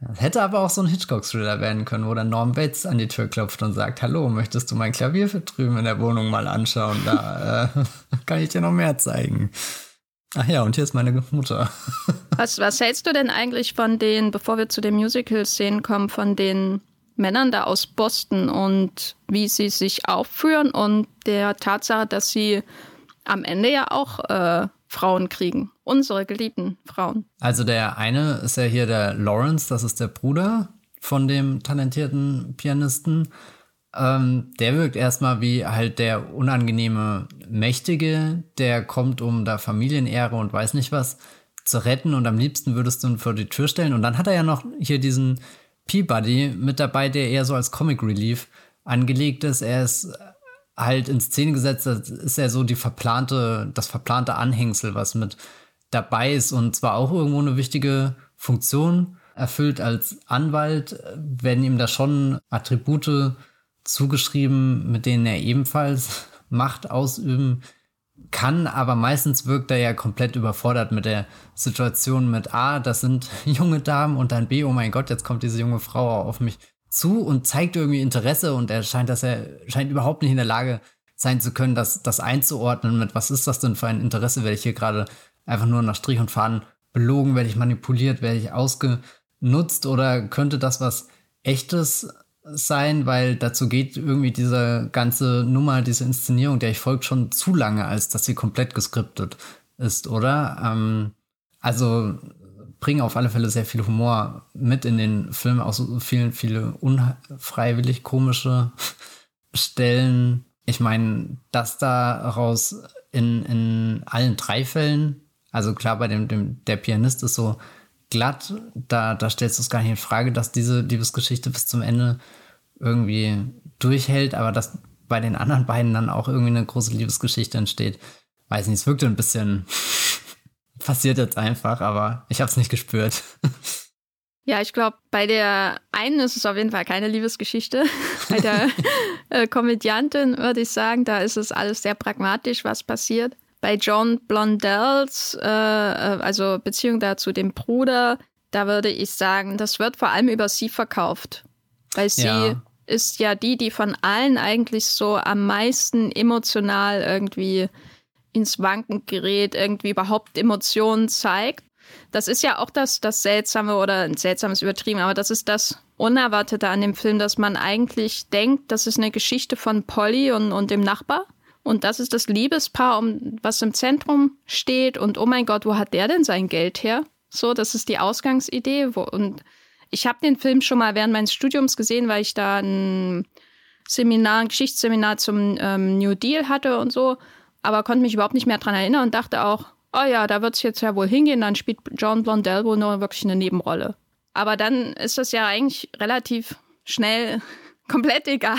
Das hätte aber auch so ein Hitchcock-Thriller werden können, wo dann Norm Bates an die Tür klopft und sagt, hallo, möchtest du mein Klavier für drüben in der Wohnung mal anschauen? Da äh, [LAUGHS] kann ich dir noch mehr zeigen. Ach ja, und hier ist meine Mutter. [LAUGHS] was, was hältst du denn eigentlich von den, bevor wir zu den Musical-Szenen kommen, von den Männern da aus Boston und wie sie sich aufführen und der Tatsache, dass sie am Ende ja auch äh, Frauen kriegen. Unsere geliebten Frauen. Also der eine ist ja hier der Lawrence, das ist der Bruder von dem talentierten Pianisten. Ähm, der wirkt erstmal wie halt der unangenehme Mächtige, der kommt, um da Familienehre und weiß nicht was zu retten und am liebsten würdest du ihn vor die Tür stellen. Und dann hat er ja noch hier diesen Peabody mit dabei, der eher so als Comic Relief angelegt ist. Er ist halt in Szene gesetzt, das ist ja so die verplante, das verplante Anhängsel, was mit dabei ist und zwar auch irgendwo eine wichtige Funktion erfüllt als Anwalt, werden ihm da schon Attribute zugeschrieben, mit denen er ebenfalls [LAUGHS] Macht ausüben kann, aber meistens wirkt er ja komplett überfordert mit der Situation mit A, das sind [LAUGHS] junge Damen und dann B, oh mein Gott, jetzt kommt diese junge Frau auf mich zu und zeigt irgendwie Interesse und er scheint, dass er scheint überhaupt nicht in der Lage sein zu können, das, das einzuordnen mit, was ist das denn für ein Interesse, werde ich hier gerade einfach nur nach Strich und Faden belogen, werde ich manipuliert, werde ich ausgenutzt oder könnte das was echtes sein, weil dazu geht irgendwie diese ganze Nummer, diese Inszenierung, der ich folgt schon zu lange, als dass sie komplett geskriptet ist, oder? Ähm, also bringen auf alle Fälle sehr viel Humor mit in den Film, auch so vielen, viele unfreiwillig komische [LAUGHS] Stellen. Ich meine, dass daraus in, in allen drei Fällen, also klar, bei dem, dem der Pianist ist so glatt, da, da stellst du es gar nicht in Frage, dass diese Liebesgeschichte bis zum Ende irgendwie durchhält, aber dass bei den anderen beiden dann auch irgendwie eine große Liebesgeschichte entsteht. Weiß nicht, es wirkte ein bisschen [LAUGHS] passiert jetzt einfach, aber ich habe es nicht gespürt. [LAUGHS] Ja, ich glaube, bei der einen ist es auf jeden Fall keine Liebesgeschichte. [LAUGHS] bei der äh, Komödiantin würde ich sagen, da ist es alles sehr pragmatisch, was passiert. Bei John Blondells, äh, äh, also Beziehung da zu dem Bruder, da würde ich sagen, das wird vor allem über sie verkauft. Weil sie ja. ist ja die, die von allen eigentlich so am meisten emotional irgendwie ins Wanken gerät, irgendwie überhaupt Emotionen zeigt. Das ist ja auch das, das Seltsame oder ein seltsames übertrieben, aber das ist das Unerwartete an dem Film, dass man eigentlich denkt, das ist eine Geschichte von Polly und, und dem Nachbar. Und das ist das Liebespaar, um, was im Zentrum steht. Und oh mein Gott, wo hat der denn sein Geld her? So, das ist die Ausgangsidee. Wo, und ich habe den Film schon mal während meines Studiums gesehen, weil ich da ein Seminar, ein Geschichtsseminar zum ähm, New Deal hatte und so aber konnte mich überhaupt nicht mehr daran erinnern und dachte auch, oh ja, da wird es jetzt ja wohl hingehen, dann spielt John Blondell wohl nur wirklich eine Nebenrolle. Aber dann ist das ja eigentlich relativ schnell [LAUGHS] komplett egal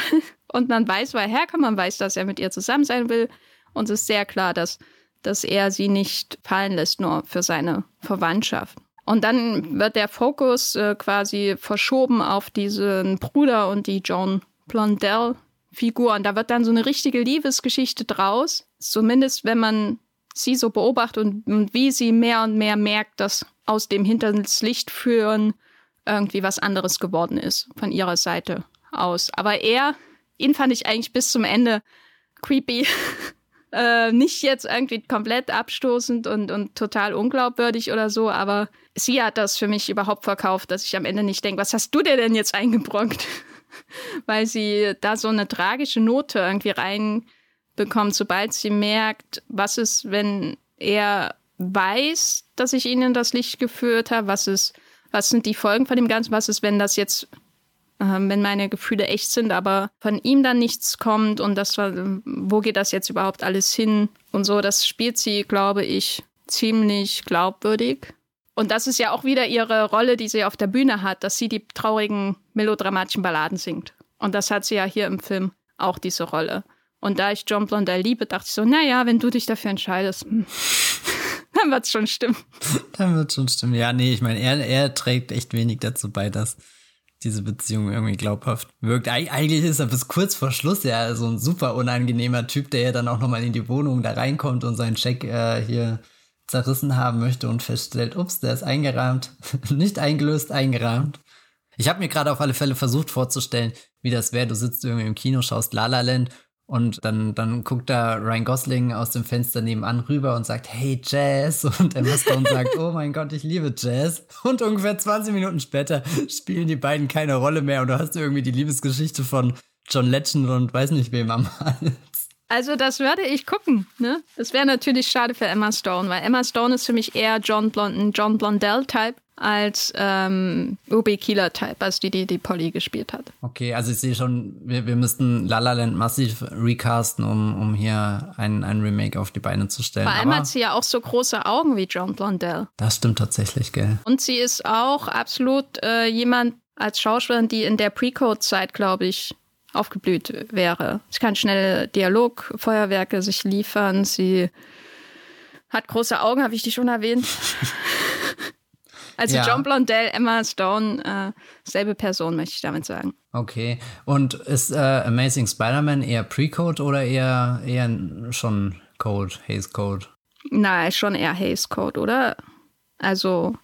und man weiß, woher er herkommt, man weiß, dass er mit ihr zusammen sein will und es ist sehr klar, dass, dass er sie nicht fallen lässt, nur für seine Verwandtschaft. Und dann wird der Fokus äh, quasi verschoben auf diesen Bruder und die John Blondell Figur. Und da wird dann so eine richtige Liebesgeschichte draus. Zumindest wenn man sie so beobachtet und, und wie sie mehr und mehr merkt, dass aus dem hinters Licht führen irgendwie was anderes geworden ist von ihrer Seite aus. Aber er, ihn fand ich eigentlich bis zum Ende creepy. [LAUGHS] äh, nicht jetzt irgendwie komplett abstoßend und, und total unglaubwürdig oder so, aber sie hat das für mich überhaupt verkauft, dass ich am Ende nicht denke, was hast du dir denn jetzt eingebrockt? [LAUGHS] weil sie da so eine tragische Note irgendwie reinbekommt, sobald sie merkt, was ist, wenn er weiß, dass ich ihnen das Licht geführt habe, was ist, was sind die Folgen von dem Ganzen, was ist, wenn das jetzt wenn meine Gefühle echt sind, aber von ihm dann nichts kommt und das war, wo geht das jetzt überhaupt alles hin und so, das spielt sie, glaube ich, ziemlich glaubwürdig. Und das ist ja auch wieder ihre Rolle, die sie auf der Bühne hat, dass sie die traurigen, melodramatischen Balladen singt. Und das hat sie ja hier im Film auch diese Rolle. Und da ich John Blondell liebe, dachte ich so, naja, wenn du dich dafür entscheidest, hm, [LAUGHS] dann wird's schon stimmen. Dann wird's schon stimmen. Ja, nee, ich meine, er, er trägt echt wenig dazu bei, dass diese Beziehung irgendwie glaubhaft wirkt. Eig eigentlich ist er bis kurz vor Schluss ja so ein super unangenehmer Typ, der ja dann auch nochmal in die Wohnung da reinkommt und seinen Check äh, hier zerrissen haben möchte und feststellt, ups, der ist eingerahmt. [LAUGHS] Nicht eingelöst, eingerahmt. Ich habe mir gerade auf alle Fälle versucht vorzustellen, wie das wäre. Du sitzt irgendwie im Kino, schaust La La Land und dann, dann guckt da Ryan Gosling aus dem Fenster nebenan rüber und sagt, hey Jazz. [LAUGHS] Und Emma Stone sagt, oh mein Gott, ich liebe Jazz. Und ungefähr 20 Minuten später spielen die beiden keine Rolle mehr und du hast irgendwie die Liebesgeschichte von John Legend und weiß nicht wem am Hals. Also das würde ich gucken. Ne? Das wäre natürlich schade für Emma Stone, weil Emma Stone ist für mich eher John Blond, John Blondell-Type als ähm, Ruby Keeler-Type, als die, die die Polly gespielt hat. Okay, also ich sehe schon, wir, wir müssten La La Land massiv recasten, um, um hier ein, ein Remake auf die Beine zu stellen. Vor allem Aber hat sie ja auch so große Augen wie John Blondell. Das stimmt tatsächlich, gell. Und sie ist auch absolut äh, jemand als Schauspielerin, die in der Pre-Code-Zeit, glaube ich, aufgeblüht wäre. Sie kann schnell Dialogfeuerwerke sich liefern. Sie hat große Augen, habe ich die schon erwähnt. [LAUGHS] also ja. John Blondell, Emma Stone, äh, selbe Person, möchte ich damit sagen. Okay. Und ist äh, Amazing Spider-Man eher Pre-Code oder eher, eher schon Code, Haze Code? Na, schon eher Haze Code, oder? Also,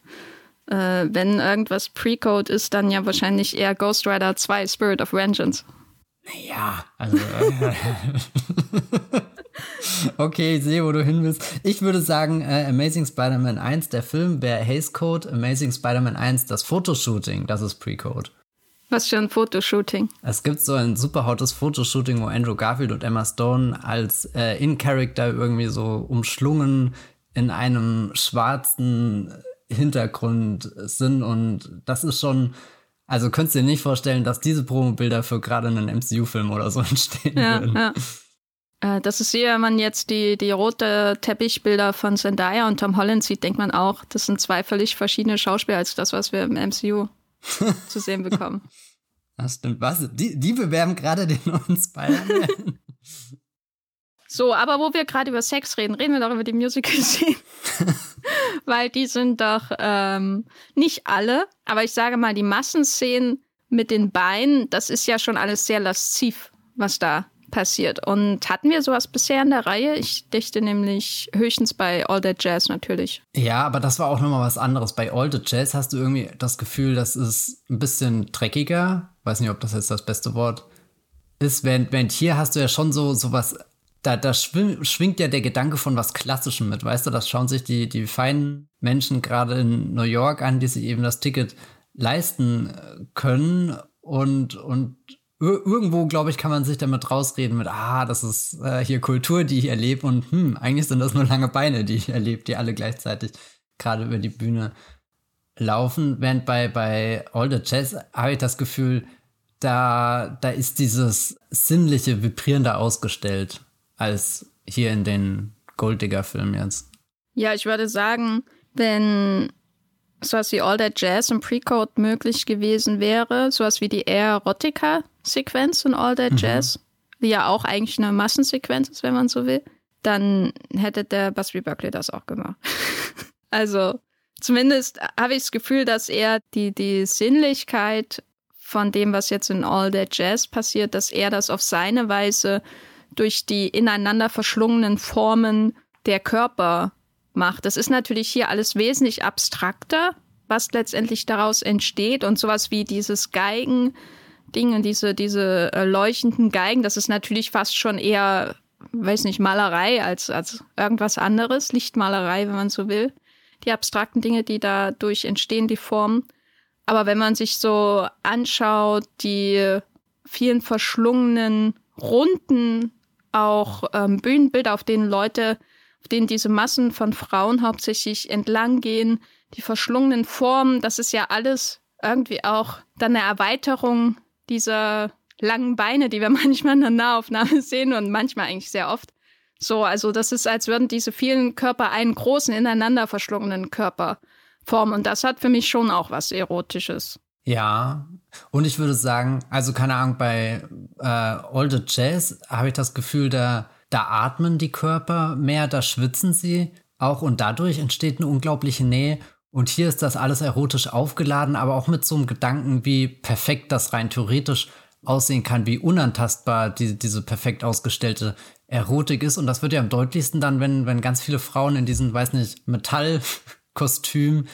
äh, wenn irgendwas Pre-Code ist, dann ja wahrscheinlich eher Ghost Rider 2 Spirit of Vengeance. Naja, also. [LAUGHS] [LAUGHS] okay, ich sehe, wo du hin willst. Ich würde sagen, äh, Amazing Spider-Man 1, der Film wäre Haze Code, Amazing Spider-Man 1, das Fotoshooting, das ist Pre-Code. Was für ein Fotoshooting? Es gibt so ein super hottes Fotoshooting, wo Andrew Garfield und Emma Stone als äh, In-Character irgendwie so umschlungen in einem schwarzen Hintergrund sind und das ist schon also könntest du dir nicht vorstellen, dass diese Promobilder für gerade einen MCU-Film oder so [LAUGHS] entstehen ja, würden. Ja. Äh, das ist wenn man jetzt die, die rote Teppichbilder von Zendaya und Tom Holland sieht, denkt man auch, das sind zwei völlig verschiedene Schauspieler als das, was wir im MCU [LAUGHS] zu sehen bekommen. Das stimmt. Was? Die, die bewerben gerade den neuen Spider-Man. [LAUGHS] So, aber wo wir gerade über Sex reden, reden wir doch über die Musical-Szenen. [LAUGHS] Weil die sind doch ähm, nicht alle, aber ich sage mal, die Massenszenen mit den Beinen, das ist ja schon alles sehr lasziv, was da passiert. Und hatten wir sowas bisher in der Reihe? Ich dachte nämlich höchstens bei All That Jazz natürlich. Ja, aber das war auch nochmal was anderes. Bei All That Jazz hast du irgendwie das Gefühl, das ist ein bisschen dreckiger. Weiß nicht, ob das jetzt das beste Wort ist. Während, während hier hast du ja schon so, so was da, da schwingt ja der Gedanke von was Klassischem mit, weißt du? Das schauen sich die, die feinen Menschen gerade in New York an, die sich eben das Ticket leisten äh, können und, und irgendwo, glaube ich, kann man sich damit rausreden mit, ah, das ist äh, hier Kultur, die ich erlebe und hm, eigentlich sind das nur lange Beine, die ich erlebe, die alle gleichzeitig gerade über die Bühne laufen. Während bei, bei All the Jazz habe ich das Gefühl, da, da ist dieses sinnliche, vibrierende ausgestellt als hier in den Golddigger-Filmen jetzt. Ja, ich würde sagen, wenn sowas wie All That Jazz im Precode möglich gewesen wäre, sowas wie die Erotica-Sequenz in All That mhm. Jazz, die ja auch eigentlich eine Massensequenz ist, wenn man so will, dann hätte der Busby Buckley das auch gemacht. [LAUGHS] also zumindest habe ich das Gefühl, dass er die, die Sinnlichkeit von dem, was jetzt in All That Jazz passiert, dass er das auf seine Weise durch die ineinander verschlungenen Formen der Körper macht. Das ist natürlich hier alles wesentlich abstrakter, was letztendlich daraus entsteht und sowas wie dieses Geigen Ding und diese, diese äh, leuchtenden Geigen, das ist natürlich fast schon eher, weiß nicht, Malerei als, als irgendwas anderes, Lichtmalerei, wenn man so will. Die abstrakten Dinge, die dadurch entstehen, die Formen. Aber wenn man sich so anschaut, die vielen verschlungenen, runden auch ähm, Bühnenbilder, auf denen Leute, auf denen diese Massen von Frauen hauptsächlich entlang gehen, die verschlungenen Formen, das ist ja alles irgendwie auch dann eine Erweiterung dieser langen Beine, die wir [LAUGHS] manchmal in der Nahaufnahme sehen und manchmal eigentlich sehr oft. So, also das ist, als würden diese vielen Körper einen großen, ineinander verschlungenen Körper formen. Und das hat für mich schon auch was Erotisches. Ja, und ich würde sagen, also keine Ahnung, bei äh, the Jazz habe ich das Gefühl, da, da atmen die Körper mehr, da schwitzen sie auch und dadurch entsteht eine unglaubliche Nähe. Und hier ist das alles erotisch aufgeladen, aber auch mit so einem Gedanken, wie perfekt das rein theoretisch aussehen kann, wie unantastbar die, diese perfekt ausgestellte Erotik ist. Und das wird ja am deutlichsten dann, wenn, wenn ganz viele Frauen in diesen, weiß nicht, Metallkostüm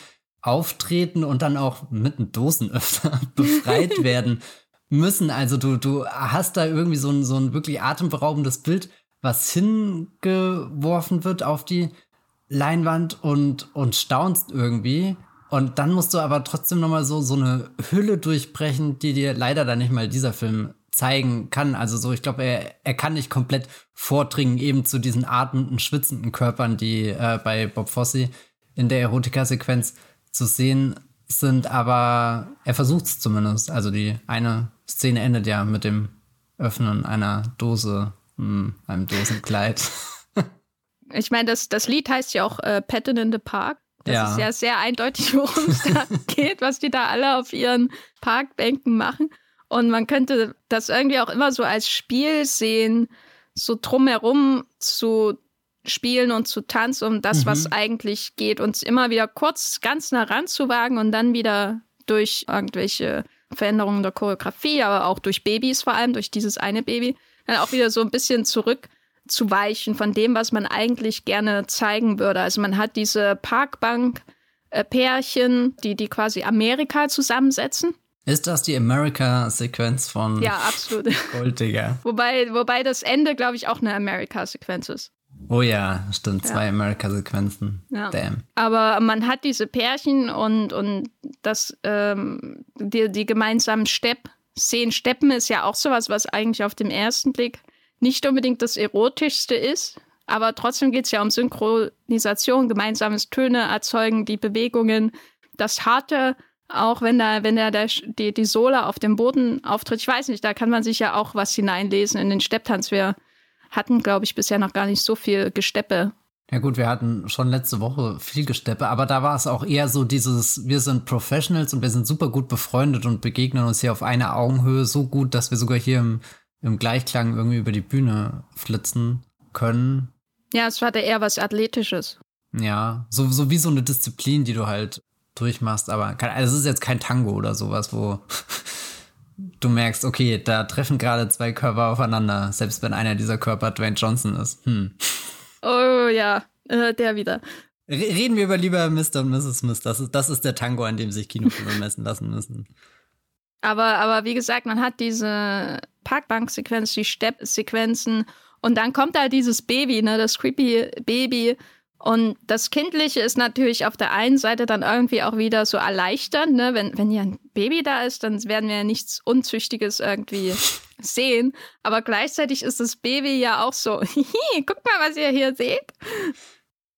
auftreten und dann auch mit einem Dosenöffner [LAUGHS] befreit [LAUGHS] werden müssen. Also du, du hast da irgendwie so ein, so ein wirklich atemberaubendes Bild, was hingeworfen wird auf die Leinwand und, und staunst irgendwie. Und dann musst du aber trotzdem nochmal so, so eine Hülle durchbrechen, die dir leider dann nicht mal dieser Film zeigen kann. Also so, ich glaube, er, er kann nicht komplett vordringen eben zu diesen atmenden, schwitzenden Körpern, die äh, bei Bob Fosse in der Erotika-Sequenz zu sehen sind, aber er versucht es zumindest. Also die eine Szene endet ja mit dem Öffnen einer Dose, mh, hm, einem Dosenkleid. [LAUGHS] ich meine, das, das Lied heißt ja auch äh, Patton in the Park. Das ja. ist ja sehr eindeutig, worum es da [LAUGHS] geht, was die da alle auf ihren Parkbänken machen. Und man könnte das irgendwie auch immer so als Spiel sehen, so drumherum zu spielen und zu tanzen, um das, mhm. was eigentlich geht, uns immer wieder kurz ganz nah ranzuwagen und dann wieder durch irgendwelche Veränderungen der Choreografie, aber auch durch Babys vor allem, durch dieses eine Baby, dann auch wieder so ein bisschen zurückzuweichen von dem, was man eigentlich gerne zeigen würde. Also man hat diese Parkbank-Pärchen, die, die quasi Amerika zusammensetzen. Ist das die America-Sequenz von ja, absolut. [LAUGHS] Golddigger? wobei, wobei das Ende, glaube ich, auch eine America-Sequenz ist. Oh ja, stimmt, zwei ja. America-Sequenzen. Ja. Damn. Aber man hat diese Pärchen und, und das, ähm, die, die gemeinsamen Stepp-Szenen. Steppen ist ja auch sowas, was eigentlich auf den ersten Blick nicht unbedingt das Erotischste ist. Aber trotzdem geht es ja um Synchronisation, gemeinsames Töne erzeugen, die Bewegungen, das Harte, auch wenn da, wenn da der, die, die Sohle auf dem Boden auftritt. Ich weiß nicht, da kann man sich ja auch was hineinlesen in den Stepptanz. Wir hatten, glaube ich, bisher noch gar nicht so viel Gesteppe. Ja gut, wir hatten schon letzte Woche viel Gesteppe, aber da war es auch eher so dieses, wir sind Professionals und wir sind super gut befreundet und begegnen uns hier auf einer Augenhöhe so gut, dass wir sogar hier im, im Gleichklang irgendwie über die Bühne flitzen können. Ja, es war da eher was Athletisches. Ja, so, so wie so eine Disziplin, die du halt durchmachst, aber also es ist jetzt kein Tango oder sowas, wo [LAUGHS] du merkst, okay, da treffen gerade zwei Körper aufeinander, selbst wenn einer dieser Körper Dwayne Johnson ist. Hm. Oh ja, äh, der wieder. Reden wir über lieber Mr. und Mrs. Smith. Das ist, das ist der Tango, an dem sich Kinofilme messen lassen müssen. Aber, aber wie gesagt, man hat diese Parkbank-Sequenz, die Stepp-Sequenzen und dann kommt da dieses Baby, ne, das creepy Baby und das Kindliche ist natürlich auf der einen Seite dann irgendwie auch wieder so erleichternd, ne? Wenn, wenn ja ein Baby da ist, dann werden wir ja nichts Unzüchtiges irgendwie sehen. Aber gleichzeitig ist das Baby ja auch so, [LAUGHS] guck mal, was ihr hier seht.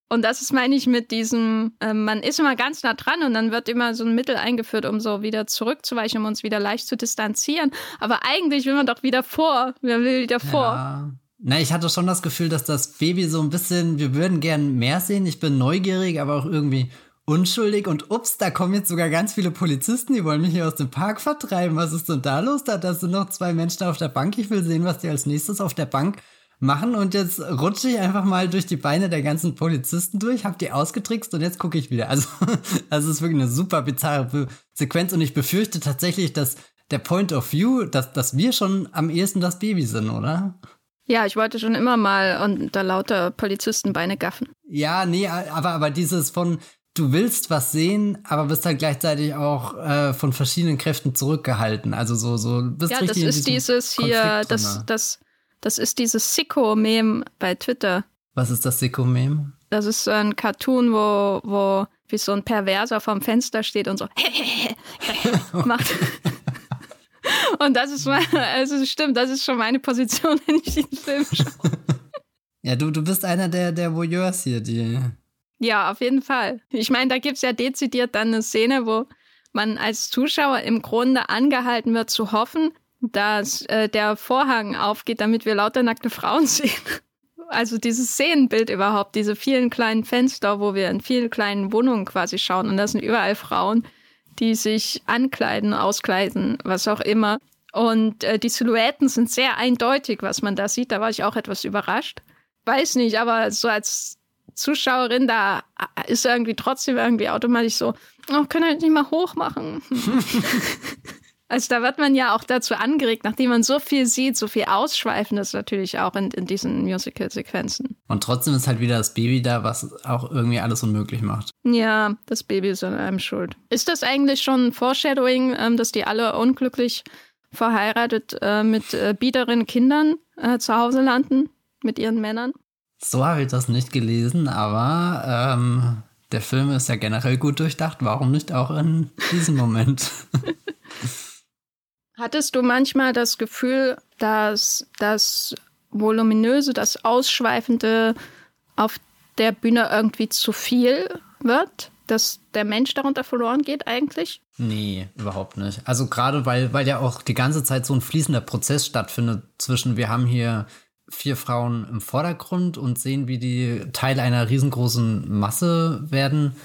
Und das ist, meine ich, mit diesem, äh, man ist immer ganz nah dran und dann wird immer so ein Mittel eingeführt, um so wieder zurückzuweichen, um uns wieder leicht zu distanzieren. Aber eigentlich will man doch wieder vor. Man will wieder vor. Ja. Na, ich hatte schon das Gefühl, dass das Baby so ein bisschen, wir würden gern mehr sehen. Ich bin neugierig, aber auch irgendwie unschuldig. Und ups, da kommen jetzt sogar ganz viele Polizisten, die wollen mich hier aus dem Park vertreiben. Was ist denn da los? Da, da sind noch zwei Menschen auf der Bank. Ich will sehen, was die als nächstes auf der Bank machen. Und jetzt rutsche ich einfach mal durch die Beine der ganzen Polizisten durch, hab die ausgetrickst und jetzt gucke ich wieder. Also, [LAUGHS] also es ist wirklich eine super bizarre Sequenz. Und ich befürchte tatsächlich, dass der Point of View, dass, dass wir schon am ehesten das Baby sind, oder? Ja, ich wollte schon immer mal unter lauter Polizistenbeine gaffen. Ja, nee, aber, aber dieses von, du willst was sehen, aber bist halt gleichzeitig auch äh, von verschiedenen Kräften zurückgehalten. Also so, so bist ja, das ist dieses hier, das, das, das ist dieses Sicko-Meme bei Twitter. Was ist das Sicko-Meme? Das ist so ein Cartoon, wo, wo wie so ein Perverser vorm Fenster steht und so [LAUGHS] macht. [LAUGHS] Und das ist mal, also stimmt, das ist schon meine Position, [LAUGHS] wenn ich den Film schaue. Ja, du, du bist einer der, der Voyeurs hier, die. Ja, auf jeden Fall. Ich meine, da gibt es ja dezidiert dann eine Szene, wo, man als Zuschauer im Grunde angehalten wird zu hoffen, dass äh, der Vorhang aufgeht, damit wir lauter nackte Frauen [LAUGHS] sehen. Also dieses Szenenbild überhaupt, diese vielen kleinen Fenster, wo wir in vielen kleinen Wohnungen quasi schauen und da sind überall Frauen, die sich ankleiden, auskleiden, was auch immer. Und äh, die Silhouetten sind sehr eindeutig, was man da sieht. Da war ich auch etwas überrascht. Weiß nicht, aber so als Zuschauerin, da äh, ist irgendwie trotzdem irgendwie automatisch so, oh, können wir nicht mal hoch machen? [LAUGHS] [LAUGHS] also da wird man ja auch dazu angeregt, nachdem man so viel sieht, so viel Ausschweifendes natürlich auch in, in diesen Musical-Sequenzen. Und trotzdem ist halt wieder das Baby da, was auch irgendwie alles unmöglich macht. Ja, das Baby ist an einem schuld. Ist das eigentlich schon ein Foreshadowing, ähm, dass die alle unglücklich verheiratet äh, mit äh, biederen Kindern äh, zu Hause landen, mit ihren Männern? So habe ich das nicht gelesen, aber ähm, der Film ist ja generell gut durchdacht. Warum nicht auch in diesem Moment? [LAUGHS] Hattest du manchmal das Gefühl, dass das Voluminöse, das Ausschweifende auf der Bühne irgendwie zu viel wird? Dass der Mensch darunter verloren geht eigentlich? Nee, überhaupt nicht. Also gerade weil, weil ja auch die ganze Zeit so ein fließender Prozess stattfindet zwischen, wir haben hier vier Frauen im Vordergrund und sehen, wie die Teil einer riesengroßen Masse werden,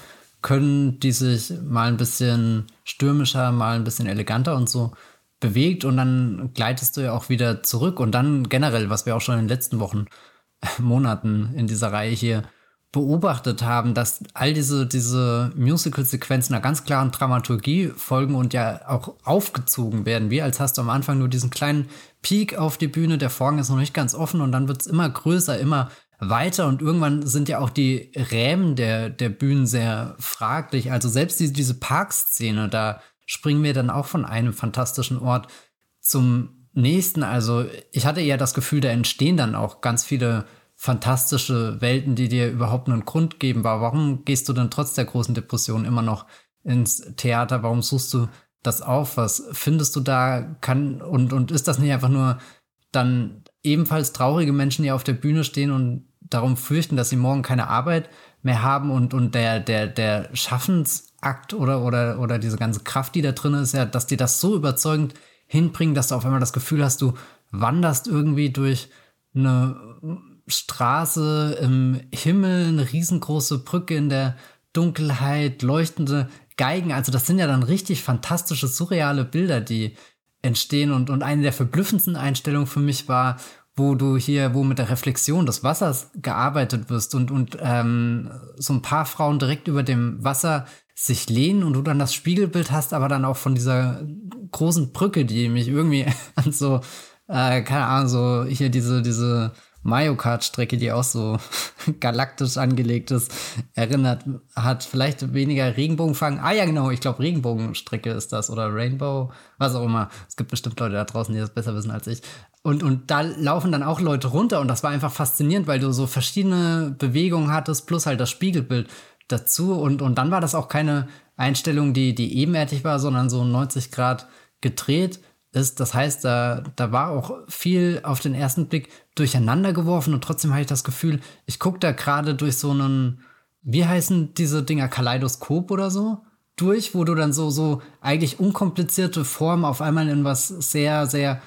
können die sich mal ein bisschen stürmischer, mal ein bisschen eleganter und so bewegt und dann gleitest du ja auch wieder zurück und dann generell, was wir auch schon in den letzten Wochen, [LAUGHS] Monaten in dieser Reihe hier beobachtet haben, dass all diese, diese Musical-Sequenzen einer ganz klaren Dramaturgie folgen und ja auch aufgezogen werden. Wie als hast du am Anfang nur diesen kleinen Peak auf die Bühne, der Vorhang ist noch nicht ganz offen und dann wird es immer größer, immer weiter und irgendwann sind ja auch die Rämen der, der Bühnen sehr fraglich. Also selbst die, diese Parkszene, da springen wir dann auch von einem fantastischen Ort zum nächsten. Also ich hatte ja das Gefühl, da entstehen dann auch ganz viele fantastische Welten, die dir überhaupt einen Grund geben. Warum gehst du dann trotz der großen Depression immer noch ins Theater? Warum suchst du das auf? Was findest du da? Kann und und ist das nicht einfach nur dann ebenfalls traurige Menschen, die auf der Bühne stehen und darum fürchten, dass sie morgen keine Arbeit mehr haben und und der der der Schaffensakt oder oder oder diese ganze Kraft, die da drin ist, ja, dass die das so überzeugend hinbringen, dass du auf einmal das Gefühl hast, du wanderst irgendwie durch eine Straße im Himmel, eine riesengroße Brücke in der Dunkelheit, leuchtende Geigen. Also das sind ja dann richtig fantastische, surreale Bilder, die entstehen. Und, und eine der verblüffendsten Einstellungen für mich war, wo du hier, wo mit der Reflexion des Wassers gearbeitet wirst und, und ähm, so ein paar Frauen direkt über dem Wasser sich lehnen und du dann das Spiegelbild hast, aber dann auch von dieser großen Brücke, die mich irgendwie [LAUGHS] an so, äh, keine Ahnung, so hier diese, diese Mario Kart-Strecke, die auch so [LAUGHS] galaktisch angelegt ist, erinnert hat. Vielleicht weniger Regenbogenfang. Ah ja, genau, ich glaube Regenbogenstrecke ist das oder Rainbow, was auch immer. Es gibt bestimmt Leute da draußen, die das besser wissen als ich. Und, und da laufen dann auch Leute runter und das war einfach faszinierend, weil du so verschiedene Bewegungen hattest, plus halt das Spiegelbild dazu. Und, und dann war das auch keine Einstellung, die, die ebenerdig war, sondern so 90 Grad gedreht ist. Das heißt, da, da war auch viel auf den ersten Blick durcheinander geworfen und trotzdem habe ich das Gefühl, ich gucke da gerade durch so einen, wie heißen diese Dinger, Kaleidoskop oder so, durch, wo du dann so, so eigentlich unkomplizierte Formen auf einmal in was sehr, sehr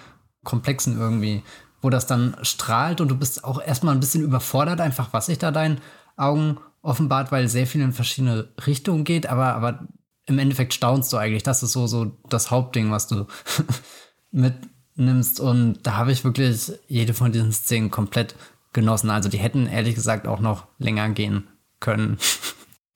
komplexen irgendwie, wo das dann strahlt und du bist auch erstmal ein bisschen überfordert, einfach was sich da deinen Augen offenbart, weil sehr viel in verschiedene Richtungen geht, aber, aber im Endeffekt staunst du eigentlich. Das ist so, so das Hauptding, was du [LAUGHS] mitnimmst. Und da habe ich wirklich jede von diesen Szenen komplett genossen. Also die hätten ehrlich gesagt auch noch länger gehen können. [LAUGHS]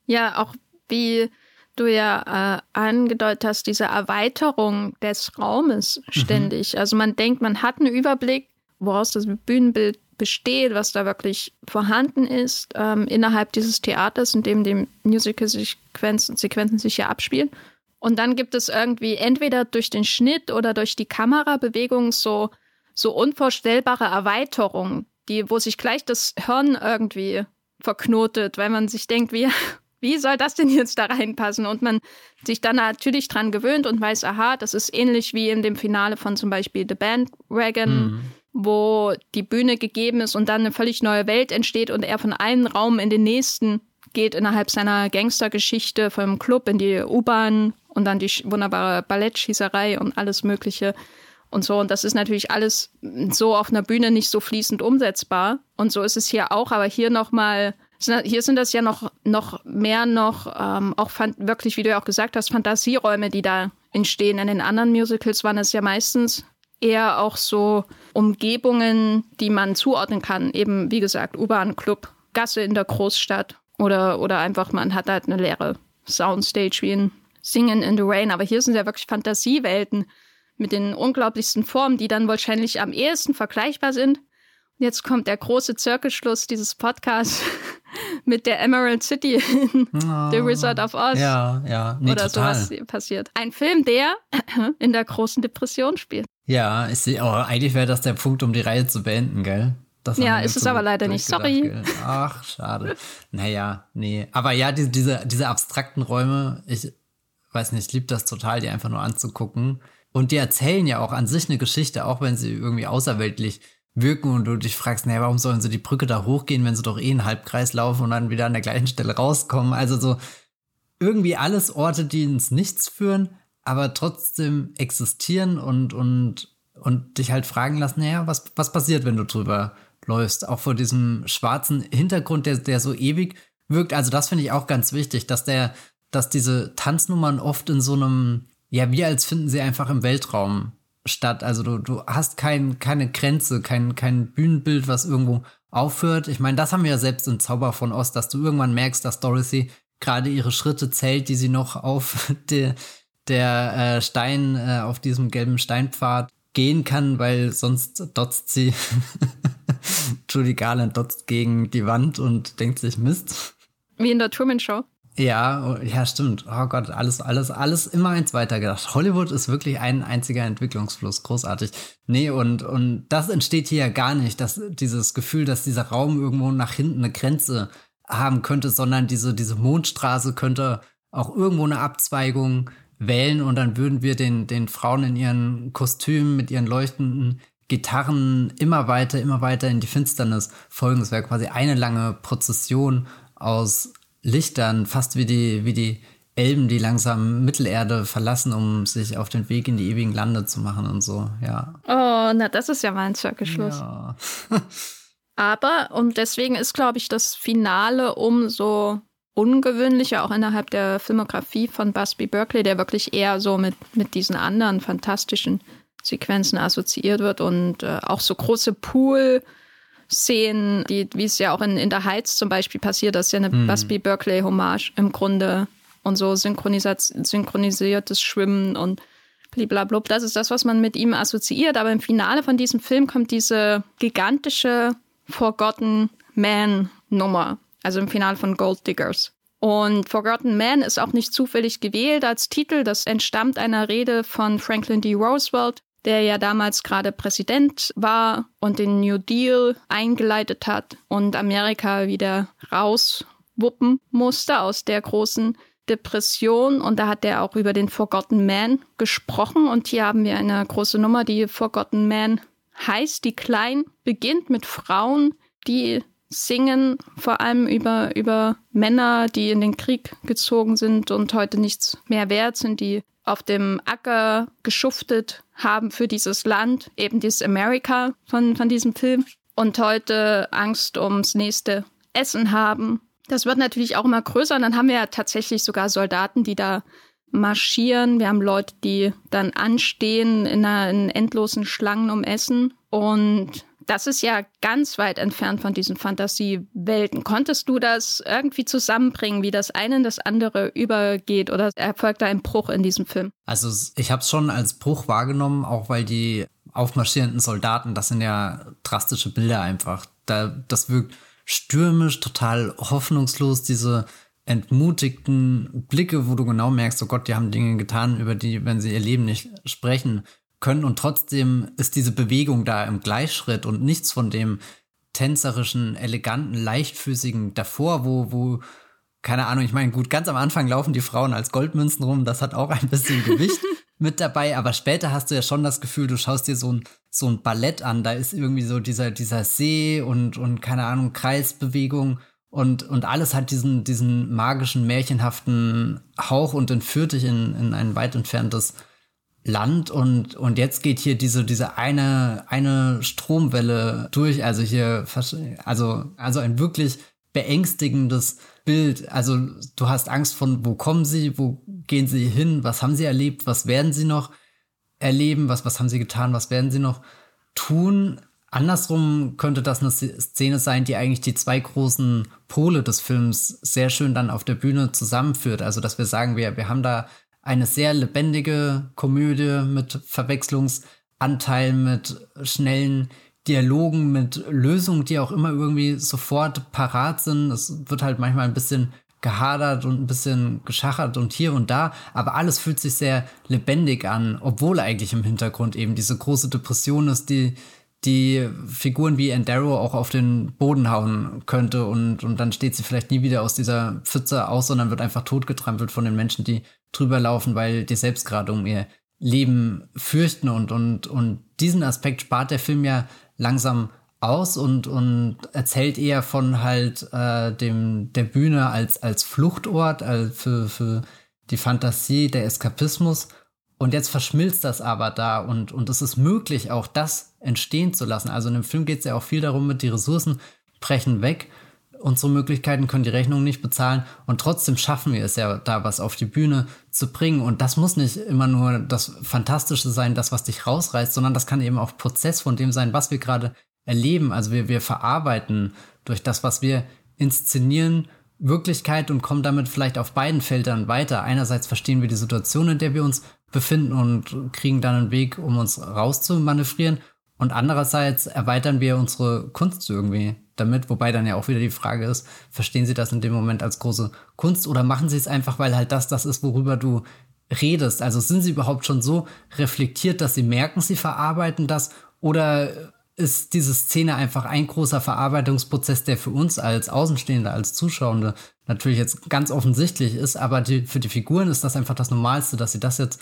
Ja, auch wie du ja äh, angedeutet hast, diese Erweiterung des Raumes mhm. ständig. Mhm. Also man denkt, man hat einen Überblick, woraus das Bühnenbild besteht, was da wirklich vorhanden ist ähm, innerhalb dieses Theaters, in dem die Musical-Sequenzen Sequenzen sich ja abspielen. Und dann gibt es irgendwie entweder durch den Schnitt oder durch die Kamerabewegung so, so unvorstellbare Erweiterungen, die, wo sich gleich das Hirn irgendwie verknotet, weil man sich denkt, wie, [LAUGHS] wie soll das denn jetzt da reinpassen? Und man sich dann natürlich dran gewöhnt und weiß, aha, das ist ähnlich wie in dem Finale von zum Beispiel The Bandwagon. Mhm wo die Bühne gegeben ist und dann eine völlig neue Welt entsteht und er von einem Raum in den nächsten geht innerhalb seiner Gangstergeschichte vom Club in die U-Bahn und dann die wunderbare Ballettschießerei und alles Mögliche und so. Und das ist natürlich alles so auf einer Bühne nicht so fließend umsetzbar. Und so ist es hier auch, aber hier nochmal, hier sind das ja noch, noch mehr noch, ähm, auch wirklich, wie du ja auch gesagt hast, Fantasieräume, die da entstehen. In den anderen Musicals waren es ja meistens eher auch so Umgebungen, die man zuordnen kann. Eben, wie gesagt, U-Bahn-Club, Gasse in der Großstadt oder, oder einfach, man hat halt eine leere Soundstage wie in Singen in the Rain. Aber hier sind ja wirklich Fantasiewelten mit den unglaublichsten Formen, die dann wahrscheinlich am ehesten vergleichbar sind. Und jetzt kommt der große Zirkelschluss dieses Podcasts [LAUGHS] mit der Emerald City in oh, The Wizard of Oz. Ja, ja, nee, oder total. sowas passiert. Ein Film, der [CLEARS THROAT] in der großen Depression spielt. Ja, ich sehe, oh, eigentlich wäre das der Punkt, um die Reihe zu beenden, gell? Das ja, ist es aber leider nicht. Sorry. Ach, schade. naja, nee. Aber ja, diese, diese, diese abstrakten Räume, ich weiß nicht, ich liebe das total, die einfach nur anzugucken. Und die erzählen ja auch an sich eine Geschichte, auch wenn sie irgendwie außerweltlich wirken und du dich fragst, naja, warum sollen sie die Brücke da hochgehen, wenn sie doch eh einen Halbkreis laufen und dann wieder an der gleichen Stelle rauskommen. Also so irgendwie alles Orte, die ins Nichts führen, aber trotzdem existieren und, und, und dich halt fragen lassen, naja, was, was passiert, wenn du drüber läufst? Auch vor diesem schwarzen Hintergrund, der, der so ewig wirkt. Also das finde ich auch ganz wichtig, dass der, dass diese Tanznummern oft in so einem ja, wie als finden sie einfach im Weltraum statt. Also du, du hast kein, keine Grenze, kein, kein Bühnenbild, was irgendwo aufhört. Ich meine, das haben wir ja selbst im Zauber von Ost, dass du irgendwann merkst, dass Dorothy gerade ihre Schritte zählt, die sie noch auf [LAUGHS] der, der äh, Stein, äh, auf diesem gelben Steinpfad gehen kann, weil sonst dotzt sie [LAUGHS] Judy Garland dotzt gegen die Wand und denkt sich Mist. Wie in der Truman Show. Ja, oh, ja, stimmt. Oh Gott, alles, alles, alles immer eins weiter gedacht. Hollywood ist wirklich ein einziger Entwicklungsfluss. Großartig. Nee, und, und das entsteht hier ja gar nicht, dass dieses Gefühl, dass dieser Raum irgendwo nach hinten eine Grenze haben könnte, sondern diese, diese Mondstraße könnte auch irgendwo eine Abzweigung wählen und dann würden wir den, den Frauen in ihren Kostümen mit ihren leuchtenden Gitarren immer weiter, immer weiter in die Finsternis folgen. Es wäre quasi eine lange Prozession aus Lichtern, fast wie die, wie die Elben, die langsam Mittelerde verlassen, um sich auf den Weg in die ewigen Lande zu machen und so, ja. Oh, na, das ist ja mal ein Zirkelschluss. Ja. [LAUGHS] [LAUGHS] Aber, und deswegen ist, glaube ich, das Finale umso ungewöhnlicher, auch innerhalb der Filmografie von Busby Berkeley, der wirklich eher so mit, mit diesen anderen fantastischen Sequenzen assoziiert wird und äh, auch so große Pool- Szenen, die, wie es ja auch in, in der Heiz zum Beispiel passiert, das ist ja eine mhm. Busby Berkeley-Hommage im Grunde und so synchronisiertes Schwimmen und blablabla. Das ist das, was man mit ihm assoziiert. Aber im Finale von diesem Film kommt diese gigantische Forgotten Man-Nummer. Also im Finale von Gold Diggers. Und Forgotten Man ist auch nicht zufällig gewählt als Titel. Das entstammt einer Rede von Franklin D. Roosevelt, der ja damals gerade Präsident war und den New Deal eingeleitet hat und Amerika wieder rauswuppen musste aus der großen Depression. Und da hat er auch über den Forgotten Man gesprochen. Und hier haben wir eine große Nummer, die Forgotten Man heißt, die klein beginnt mit Frauen, die singen vor allem über, über Männer, die in den Krieg gezogen sind und heute nichts mehr wert sind, die auf dem Acker geschuftet haben für dieses Land, eben dieses America von, von diesem Film und heute Angst ums nächste Essen haben. Das wird natürlich auch immer größer und dann haben wir ja tatsächlich sogar Soldaten, die da marschieren. Wir haben Leute, die dann anstehen in, einer, in endlosen Schlangen um Essen und das ist ja ganz weit entfernt von diesen Fantasiewelten. Konntest du das irgendwie zusammenbringen, wie das eine in das andere übergeht oder erfolgt da ein Bruch in diesem Film? Also ich habe es schon als Bruch wahrgenommen, auch weil die aufmarschierenden Soldaten, das sind ja drastische Bilder einfach. Da, das wirkt stürmisch, total hoffnungslos, diese entmutigten Blicke, wo du genau merkst, oh Gott, die haben Dinge getan, über die, wenn sie ihr Leben nicht sprechen, können und trotzdem ist diese Bewegung da im Gleichschritt und nichts von dem tänzerischen, eleganten, leichtfüßigen davor, wo, wo, keine Ahnung, ich meine, gut, ganz am Anfang laufen die Frauen als Goldmünzen rum, das hat auch ein bisschen [LAUGHS] Gewicht mit dabei, aber später hast du ja schon das Gefühl, du schaust dir so ein, so ein Ballett an, da ist irgendwie so dieser, dieser See und, und keine Ahnung, Kreisbewegung Und, und alles hat diesen, diesen magischen, märchenhaften Hauch und entführt dich in, in ein weit entferntes Land und, und jetzt geht hier diese, diese eine, eine Stromwelle durch, also hier, also, also ein wirklich beängstigendes Bild. Also du hast Angst von, wo kommen sie, wo gehen sie hin, was haben sie erlebt, was werden sie noch erleben, was, was haben sie getan, was werden sie noch tun. Andersrum könnte das eine Szene sein, die eigentlich die zwei großen Pole des Films sehr schön dann auf der Bühne zusammenführt. Also, dass wir sagen, wir, wir haben da eine sehr lebendige Komödie mit Verwechslungsanteilen, mit schnellen Dialogen, mit Lösungen, die auch immer irgendwie sofort parat sind. Es wird halt manchmal ein bisschen gehadert und ein bisschen geschachert und hier und da, aber alles fühlt sich sehr lebendig an, obwohl eigentlich im Hintergrund eben diese große Depression ist, die die Figuren wie Endaro auch auf den Boden hauen könnte und, und dann steht sie vielleicht nie wieder aus dieser Pfütze aus, sondern wird einfach totgetrampelt von den Menschen, die drüber laufen, weil die selbst gerade um ihr Leben fürchten und, und, und diesen Aspekt spart der Film ja langsam aus und, und erzählt eher von halt äh, dem der Bühne als, als Fluchtort, als für, für die Fantasie, der Eskapismus. Und jetzt verschmilzt das aber da und, und es ist möglich, auch das entstehen zu lassen. Also in dem Film geht es ja auch viel darum, mit die Ressourcen brechen weg. Unsere Möglichkeiten können die Rechnung nicht bezahlen und trotzdem schaffen wir es ja, da was auf die Bühne zu bringen. Und das muss nicht immer nur das Fantastische sein, das, was dich rausreißt, sondern das kann eben auch Prozess von dem sein, was wir gerade erleben. Also wir, wir verarbeiten durch das, was wir inszenieren, Wirklichkeit und kommen damit vielleicht auf beiden Feldern weiter. Einerseits verstehen wir die Situation, in der wir uns befinden und kriegen dann einen Weg, um uns rauszumanövrieren. Und andererseits erweitern wir unsere Kunst irgendwie damit, wobei dann ja auch wieder die Frage ist, verstehen Sie das in dem Moment als große Kunst oder machen Sie es einfach, weil halt das das ist, worüber du redest? Also sind Sie überhaupt schon so reflektiert, dass Sie merken, Sie verarbeiten das oder ist diese Szene einfach ein großer Verarbeitungsprozess, der für uns als Außenstehende, als Zuschauende natürlich jetzt ganz offensichtlich ist, aber die, für die Figuren ist das einfach das Normalste, dass sie das jetzt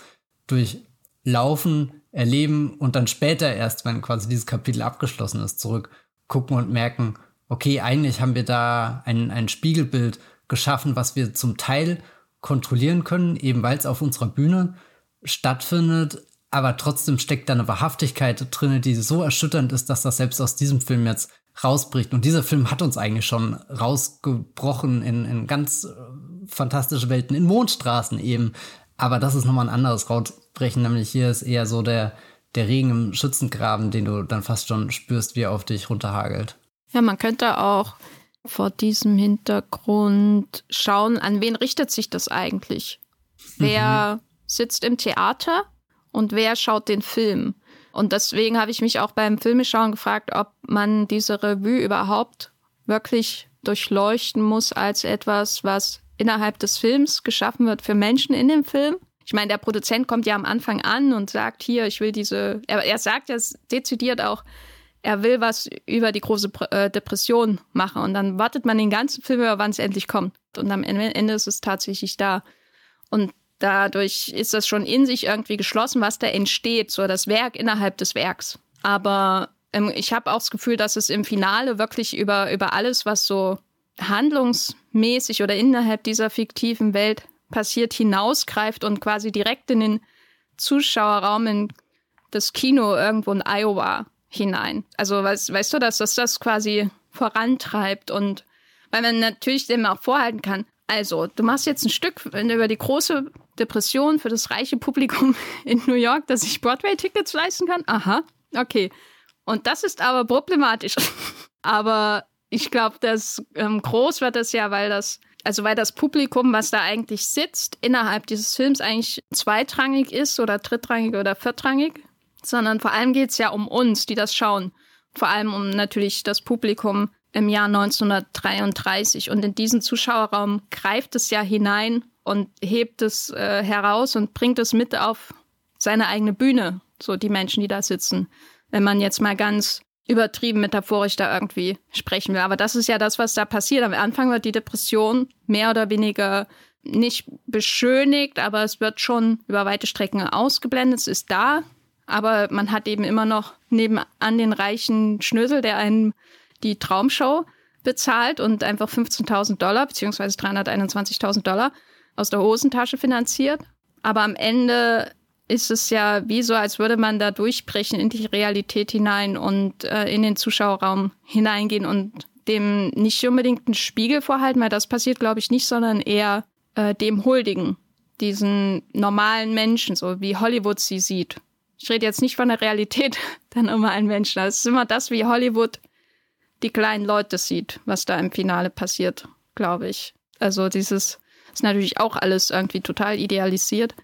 durchlaufen, erleben und dann später erst, wenn quasi dieses Kapitel abgeschlossen ist, zurückgucken und merken, okay, eigentlich haben wir da ein, ein Spiegelbild geschaffen, was wir zum Teil kontrollieren können, eben weil es auf unserer Bühne stattfindet, aber trotzdem steckt da eine Wahrhaftigkeit drin, die so erschütternd ist, dass das selbst aus diesem Film jetzt rausbricht. Und dieser Film hat uns eigentlich schon rausgebrochen in, in ganz äh, fantastische Welten, in Mondstraßen eben. Aber das ist nochmal ein anderes Rausbrechen, nämlich hier ist eher so der, der Regen im Schützengraben, den du dann fast schon spürst, wie er auf dich runterhagelt. Ja, man könnte auch vor diesem Hintergrund schauen, an wen richtet sich das eigentlich? Wer mhm. sitzt im Theater und wer schaut den Film. Und deswegen habe ich mich auch beim Filmeschauen gefragt, ob man diese Revue überhaupt wirklich durchleuchten muss als etwas, was innerhalb des Films geschaffen wird für Menschen in dem Film. Ich meine, der Produzent kommt ja am Anfang an und sagt hier, ich will diese, er, er sagt ja dezidiert auch, er will was über die große äh, Depression machen. Und dann wartet man den ganzen Film über, wann es endlich kommt. Und am Ende ist es tatsächlich da. Und Dadurch ist das schon in sich irgendwie geschlossen, was da entsteht, so das Werk innerhalb des Werks. Aber ähm, ich habe auch das Gefühl, dass es im Finale wirklich über, über alles, was so handlungsmäßig oder innerhalb dieser fiktiven Welt passiert, hinausgreift und quasi direkt in den Zuschauerraum, in das Kino irgendwo in Iowa hinein. Also weißt, weißt du, dass das das quasi vorantreibt und weil man natürlich dem auch vorhalten kann, also, du machst jetzt ein Stück über die große Depression für das reiche Publikum [LAUGHS] in New York, dass sich Broadway-Tickets leisten kann. Aha, okay. Und das ist aber problematisch. [LAUGHS] aber ich glaube, dass ähm, groß wird das ja, weil das, also weil das Publikum, was da eigentlich sitzt, innerhalb dieses Films eigentlich zweitrangig ist oder drittrangig oder viertrangig, sondern vor allem geht es ja um uns, die das schauen. Vor allem um natürlich das Publikum, im Jahr 1933. Und in diesen Zuschauerraum greift es ja hinein und hebt es äh, heraus und bringt es mit auf seine eigene Bühne, so die Menschen, die da sitzen. Wenn man jetzt mal ganz übertrieben metaphorisch da irgendwie sprechen will. Aber das ist ja das, was da passiert. Am Anfang wird die Depression mehr oder weniger nicht beschönigt, aber es wird schon über weite Strecken ausgeblendet. Es ist da, aber man hat eben immer noch nebenan den reichen Schnösel, der einen die Traumshow bezahlt und einfach 15.000 Dollar beziehungsweise 321.000 Dollar aus der Hosentasche finanziert. Aber am Ende ist es ja wie so, als würde man da durchbrechen in die Realität hinein und äh, in den Zuschauerraum hineingehen und dem nicht unbedingt einen Spiegel vorhalten, weil das passiert, glaube ich, nicht, sondern eher äh, dem huldigen, diesen normalen Menschen, so wie Hollywood sie sieht. Ich rede jetzt nicht von der Realität [LAUGHS] der normalen Menschen. Es ist immer das, wie Hollywood die kleinen Leute sieht, was da im Finale passiert, glaube ich. Also dieses ist natürlich auch alles irgendwie total idealisiert.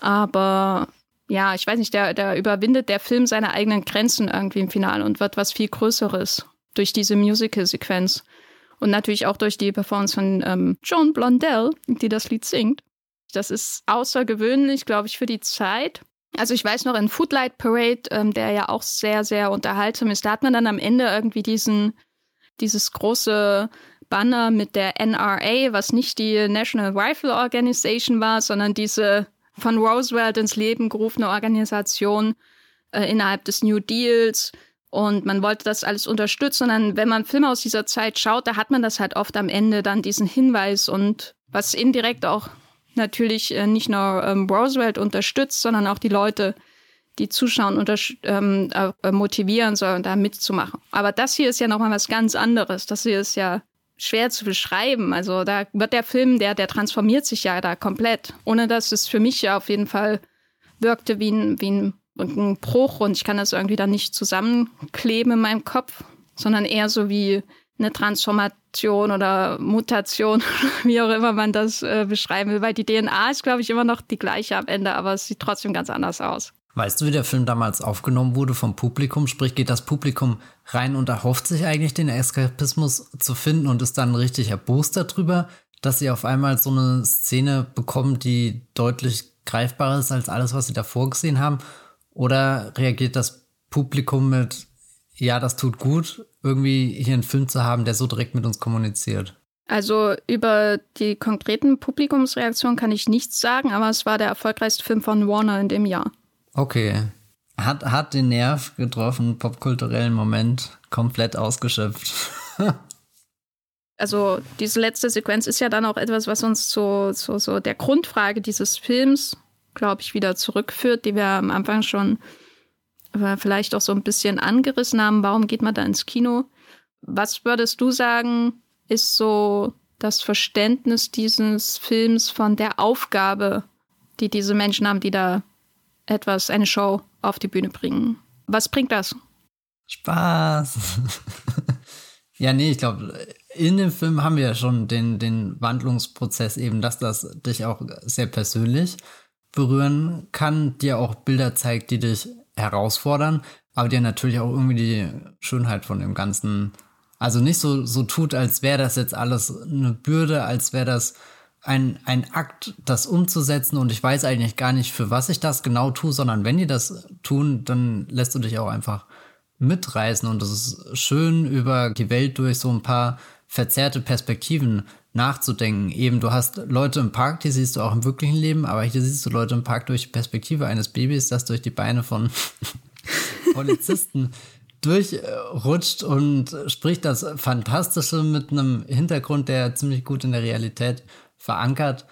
Aber ja, ich weiß nicht, der, der überwindet der Film seine eigenen Grenzen irgendwie im Finale und wird was viel Größeres durch diese Musical-Sequenz. Und natürlich auch durch die Performance von ähm, Joan Blondell, die das Lied singt. Das ist außergewöhnlich, glaube ich, für die Zeit. Also ich weiß noch in Footlight Parade, ähm, der ja auch sehr, sehr unterhaltsam ist, da hat man dann am Ende irgendwie diesen, dieses große Banner mit der NRA, was nicht die National Rifle Organization war, sondern diese von Roosevelt ins Leben gerufene Organisation äh, innerhalb des New Deals. Und man wollte das alles unterstützen. Und dann, wenn man Filme aus dieser Zeit schaut, da hat man das halt oft am Ende dann diesen Hinweis und was indirekt auch natürlich äh, nicht nur ähm, Roosevelt unterstützt, sondern auch die Leute, die zuschauen, ähm, äh, motivieren sollen, da mitzumachen. Aber das hier ist ja nochmal was ganz anderes. Das hier ist ja schwer zu beschreiben. Also da wird der Film, der, der transformiert sich ja da komplett. Ohne dass es für mich ja auf jeden Fall wirkte wie ein, wie ein, ein Bruch und ich kann das irgendwie dann nicht zusammenkleben in meinem Kopf, sondern eher so wie eine Transformation oder Mutation, [LAUGHS] wie auch immer man das äh, beschreiben will, weil die DNA ist, glaube ich, immer noch die gleiche am Ende, aber es sieht trotzdem ganz anders aus. Weißt du, wie der Film damals aufgenommen wurde vom Publikum? Sprich, geht das Publikum rein und erhofft sich eigentlich den Eskapismus zu finden und ist dann richtig erbost darüber, dass sie auf einmal so eine Szene bekommen, die deutlich greifbarer ist als alles, was sie davor gesehen haben? Oder reagiert das Publikum mit, ja, das tut gut, irgendwie hier einen Film zu haben, der so direkt mit uns kommuniziert. Also über die konkreten Publikumsreaktionen kann ich nichts sagen, aber es war der erfolgreichste Film von Warner in dem Jahr. Okay. Hat, hat den Nerv getroffen, popkulturellen Moment komplett ausgeschöpft. [LAUGHS] also diese letzte Sequenz ist ja dann auch etwas, was uns zu, zu so der Grundfrage dieses Films, glaube ich, wieder zurückführt, die wir am Anfang schon vielleicht auch so ein bisschen angerissen haben. Warum geht man da ins Kino? Was würdest du sagen, ist so das Verständnis dieses Films von der Aufgabe, die diese Menschen haben, die da etwas, eine Show auf die Bühne bringen? Was bringt das? Spaß. [LAUGHS] ja, nee, ich glaube, in dem Film haben wir ja schon den, den Wandlungsprozess eben, dass das dich auch sehr persönlich berühren kann, dir auch Bilder zeigt, die dich herausfordern, aber dir natürlich auch irgendwie die Schönheit von dem Ganzen, also nicht so, so tut, als wäre das jetzt alles eine Bürde, als wäre das ein, ein Akt, das umzusetzen und ich weiß eigentlich gar nicht, für was ich das genau tue, sondern wenn die das tun, dann lässt du dich auch einfach mitreißen und es ist schön, über die Welt durch so ein paar verzerrte Perspektiven nachzudenken. Eben, du hast Leute im Park, die siehst du auch im wirklichen Leben, aber hier siehst du Leute im Park durch die Perspektive eines Babys, das durch die Beine von [LAUGHS] Polizisten durchrutscht und spricht das Fantastische mit einem Hintergrund, der ziemlich gut in der Realität verankert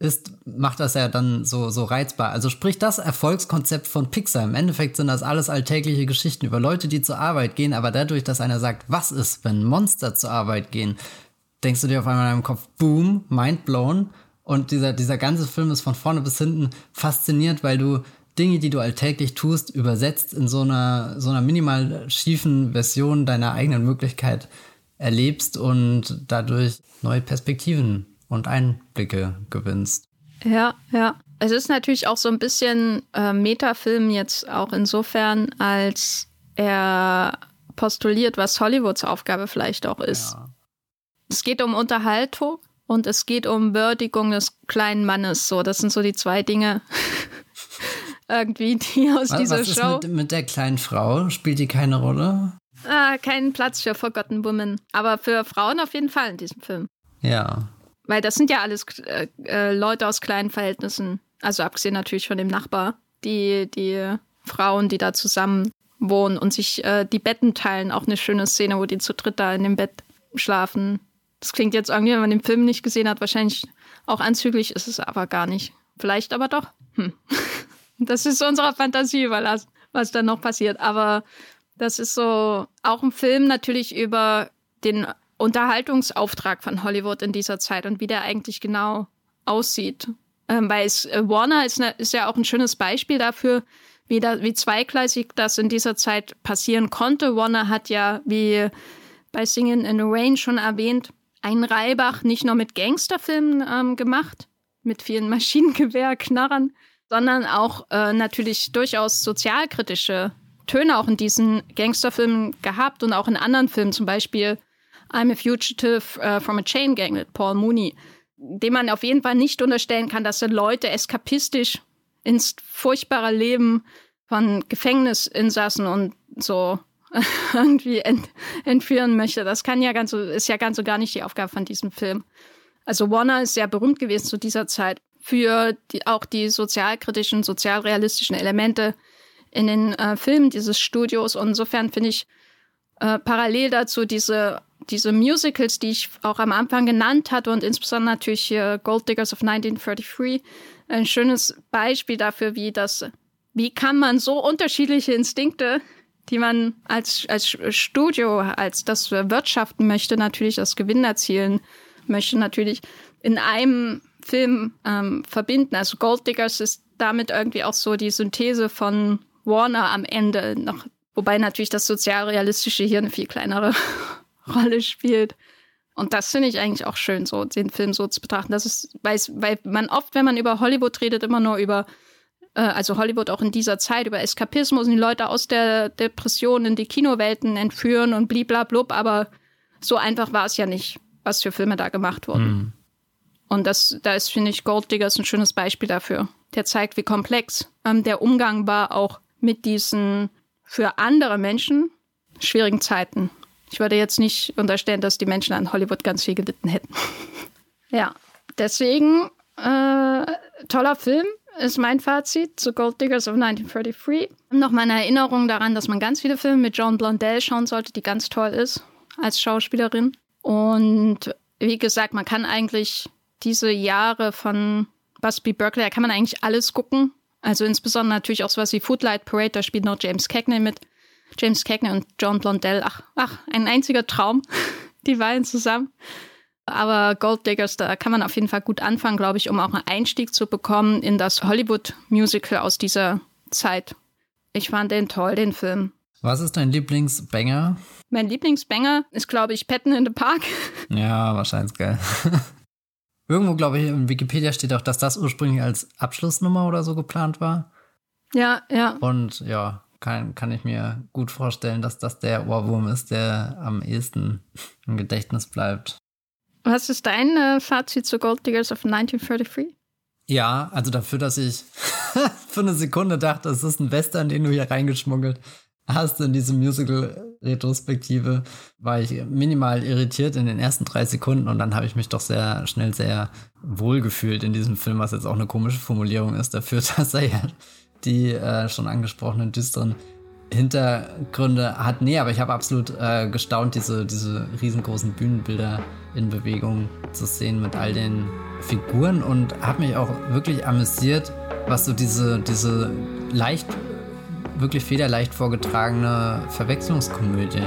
ist, macht das ja dann so, so reizbar. Also sprich das Erfolgskonzept von Pixar. Im Endeffekt sind das alles alltägliche Geschichten über Leute, die zur Arbeit gehen, aber dadurch, dass einer sagt, was ist, wenn Monster zur Arbeit gehen, denkst du dir auf einmal in deinem Kopf, boom, mind blown. Und dieser, dieser ganze Film ist von vorne bis hinten fasziniert, weil du Dinge, die du alltäglich tust, übersetzt in so einer, so einer minimal schiefen Version deiner eigenen Möglichkeit erlebst und dadurch neue Perspektiven und Einblicke gewinnst. Ja, ja. Es ist natürlich auch so ein bisschen äh, Metafilm jetzt auch insofern, als er postuliert, was Hollywoods Aufgabe vielleicht auch ist. Ja. Es geht um Unterhaltung und es geht um Würdigung des kleinen Mannes. So, das sind so die zwei Dinge. [LAUGHS] irgendwie, die aus was, dieser was ist Show. Mit, mit der kleinen Frau? Spielt die keine Rolle? Ah, keinen Platz für Forgotten Women. Aber für Frauen auf jeden Fall in diesem Film. Ja. Weil das sind ja alles äh, äh, Leute aus kleinen Verhältnissen. Also abgesehen natürlich von dem Nachbar. Die, die Frauen, die da zusammen wohnen und sich äh, die Betten teilen. Auch eine schöne Szene, wo die zu dritt da in dem Bett einschlafen. Das klingt jetzt irgendwie, wenn man den Film nicht gesehen hat, wahrscheinlich auch anzüglich, ist es aber gar nicht. Vielleicht aber doch. Hm. [LAUGHS] Das ist unserer Fantasie überlassen, was dann noch passiert. Aber das ist so auch ein Film natürlich über den Unterhaltungsauftrag von Hollywood in dieser Zeit und wie der eigentlich genau aussieht. Ähm, weil es, äh, Warner ist, ne, ist ja auch ein schönes Beispiel dafür, wie, da, wie zweigleisig das in dieser Zeit passieren konnte. Warner hat ja, wie bei Singing in the Rain schon erwähnt, einen Reibach nicht nur mit Gangsterfilmen ähm, gemacht, mit vielen [LAUGHS] Maschinengewehrknarrern, sondern auch äh, natürlich durchaus sozialkritische Töne auch in diesen Gangsterfilmen gehabt und auch in anderen Filmen, zum Beispiel I'm a Fugitive uh, from a Chain Gang mit Paul Mooney, dem man auf jeden Fall nicht unterstellen kann, dass er Leute eskapistisch ins furchtbare Leben von Gefängnisinsassen und so [LAUGHS] irgendwie ent entführen möchte. Das kann ja ganz so, ist ja ganz so gar nicht die Aufgabe von diesem Film. Also Warner ist sehr berühmt gewesen zu dieser Zeit für die, auch die sozialkritischen, sozialrealistischen Elemente in den äh, Filmen dieses Studios. Und insofern finde ich äh, parallel dazu diese, diese Musicals, die ich auch am Anfang genannt hatte und insbesondere natürlich hier Gold Diggers of 1933, ein schönes Beispiel dafür, wie das, wie kann man so unterschiedliche Instinkte, die man als, als Studio, als das wirtschaften möchte, natürlich das Gewinn erzielen möchte, natürlich in einem Film ähm, verbinden. Also Gold Diggers ist damit irgendwie auch so die Synthese von Warner am Ende noch, wobei natürlich das sozialrealistische hier eine viel kleinere Rolle spielt. Und das finde ich eigentlich auch schön, so den Film so zu betrachten. Das ist, weil, man oft, wenn man über Hollywood redet, immer nur über, äh, also Hollywood auch in dieser Zeit, über Eskapismus und die Leute aus der Depression in die Kinowelten entführen und bliblablub, aber so einfach war es ja nicht, was für Filme da gemacht wurden. Mhm. Und das, da ist, finde ich, Gold Diggers ein schönes Beispiel dafür. Der zeigt, wie komplex ähm, der Umgang war, auch mit diesen für andere Menschen schwierigen Zeiten. Ich würde jetzt nicht unterstellen, dass die Menschen an Hollywood ganz viel gelitten hätten. [LAUGHS] ja, deswegen äh, toller Film ist mein Fazit zu Gold Diggers of 1933. Noch meine Erinnerung daran, dass man ganz viele Filme mit Joan Blondell schauen sollte, die ganz toll ist als Schauspielerin. Und wie gesagt, man kann eigentlich diese Jahre von Busby Berkeley, da kann man eigentlich alles gucken. Also insbesondere natürlich auch sowas wie Footlight Parade, da spielt noch James Cagney mit. James Cagney und John Blondell, ach, ach, ein einziger Traum, [LAUGHS] die beiden zusammen. Aber Gold Diggers, da kann man auf jeden Fall gut anfangen, glaube ich, um auch einen Einstieg zu bekommen in das Hollywood-Musical aus dieser Zeit. Ich fand den toll, den Film. Was ist dein Lieblingsbanger? Mein Lieblingsbanger ist, glaube ich, Patton in the Park. [LAUGHS] Ja, wahrscheinlich geil. [LAUGHS] Irgendwo, glaube ich, in Wikipedia steht auch, dass das ursprünglich als Abschlussnummer oder so geplant war. Ja, ja. Und ja, kann, kann ich mir gut vorstellen, dass das der Ohrwurm ist, der am ehesten im Gedächtnis bleibt. Was ist dein äh, Fazit zu Gold Diggers of 1933? Ja, also dafür, dass ich [LAUGHS] für eine Sekunde dachte, es ist ein Western, den du hier reingeschmuggelt hast in diese Musical-Retrospektive, war ich minimal irritiert in den ersten drei Sekunden und dann habe ich mich doch sehr schnell sehr wohl gefühlt in diesem Film, was jetzt auch eine komische Formulierung ist dafür, [LAUGHS] dass er ja die äh, schon angesprochenen düsteren Hintergründe hat. Nee, aber ich habe absolut äh, gestaunt, diese, diese riesengroßen Bühnenbilder in Bewegung zu sehen mit all den Figuren und habe mich auch wirklich amüsiert, was so diese, diese leicht, wirklich federleicht vorgetragene Verwechslungskomödie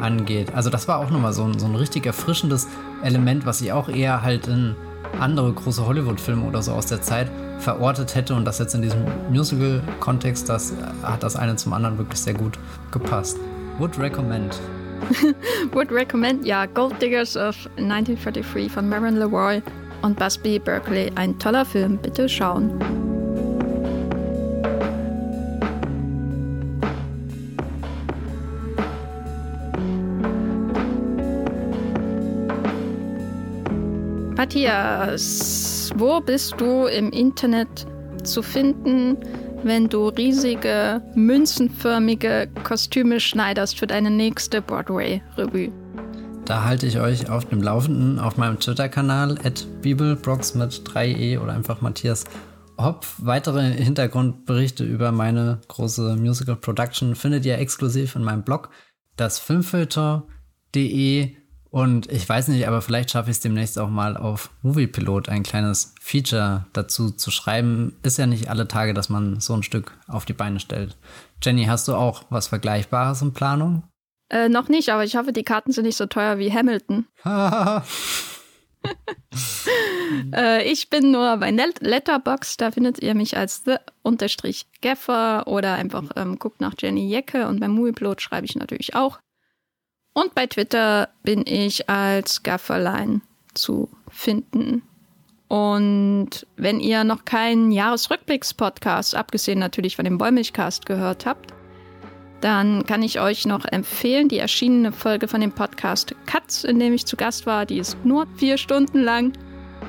angeht. Also das war auch nochmal so ein, so ein richtig erfrischendes Element, was ich auch eher halt in andere große Hollywood-Filme oder so aus der Zeit verortet hätte und das jetzt in diesem Musical-Kontext, das hat das eine zum anderen wirklich sehr gut gepasst. Would recommend. [LAUGHS] Would recommend, ja, Gold Diggers of 1933 von Marin Leroy und Busby Berkeley. Ein toller Film, bitte schauen. Matthias, wo bist du im Internet zu finden, wenn du riesige, münzenförmige Kostüme schneiderst für deine nächste Broadway-Revue? Da halte ich euch auf dem Laufenden auf meinem Twitter-Kanal bibelbrox mit 3e oder einfach Matthias Hopf. Weitere Hintergrundberichte über meine große Musical Production findet ihr exklusiv in meinem Blog, das filmfilter.de Und ich weiß nicht, aber vielleicht schaffe ich es demnächst auch mal auf Moviepilot ein kleines Feature dazu zu schreiben. Ist ja nicht alle Tage, dass man so ein Stück auf die Beine stellt. Jenny, hast du auch was Vergleichbares in Planung? Äh, noch nicht, aber ich hoffe, die Karten sind nicht so teuer wie Hamilton. [LAUGHS] [LAUGHS] äh, ich bin nur bei Letterbox, da findet ihr mich als The-Gaffer oder einfach ähm, guckt nach Jenny Jecke und beim Movieplot schreibe ich natürlich auch. Und bei Twitter bin ich als Gafferlein zu finden. Und wenn ihr noch keinen Jahresrückblicks-Podcast, abgesehen natürlich von dem Wollmilchcast, gehört habt, dann kann ich euch noch empfehlen, die erschienene Folge von dem Podcast Katz, in dem ich zu Gast war. Die ist nur vier Stunden lang.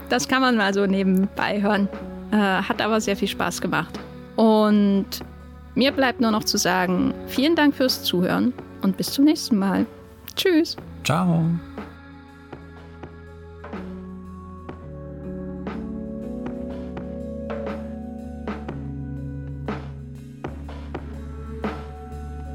Das kann man mal so nebenbei hören. Äh, hat aber sehr viel Spaß gemacht. Und mir bleibt nur noch zu sagen, vielen Dank fürs Zuhören und bis zum nächsten Mal. Tschüss. Ciao.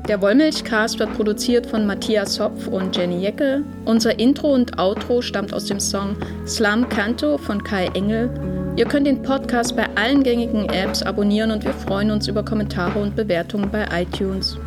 Der Wollmilchcast wird produziert von Matthias Hopf und Jenny Jecke. Unser Intro und Outro stammt aus dem Song Slam Canto von Kai Engel. Ihr könnt den Podcast bei allen gängigen Apps abonnieren und wir freuen uns über Kommentare und Bewertungen bei iTunes.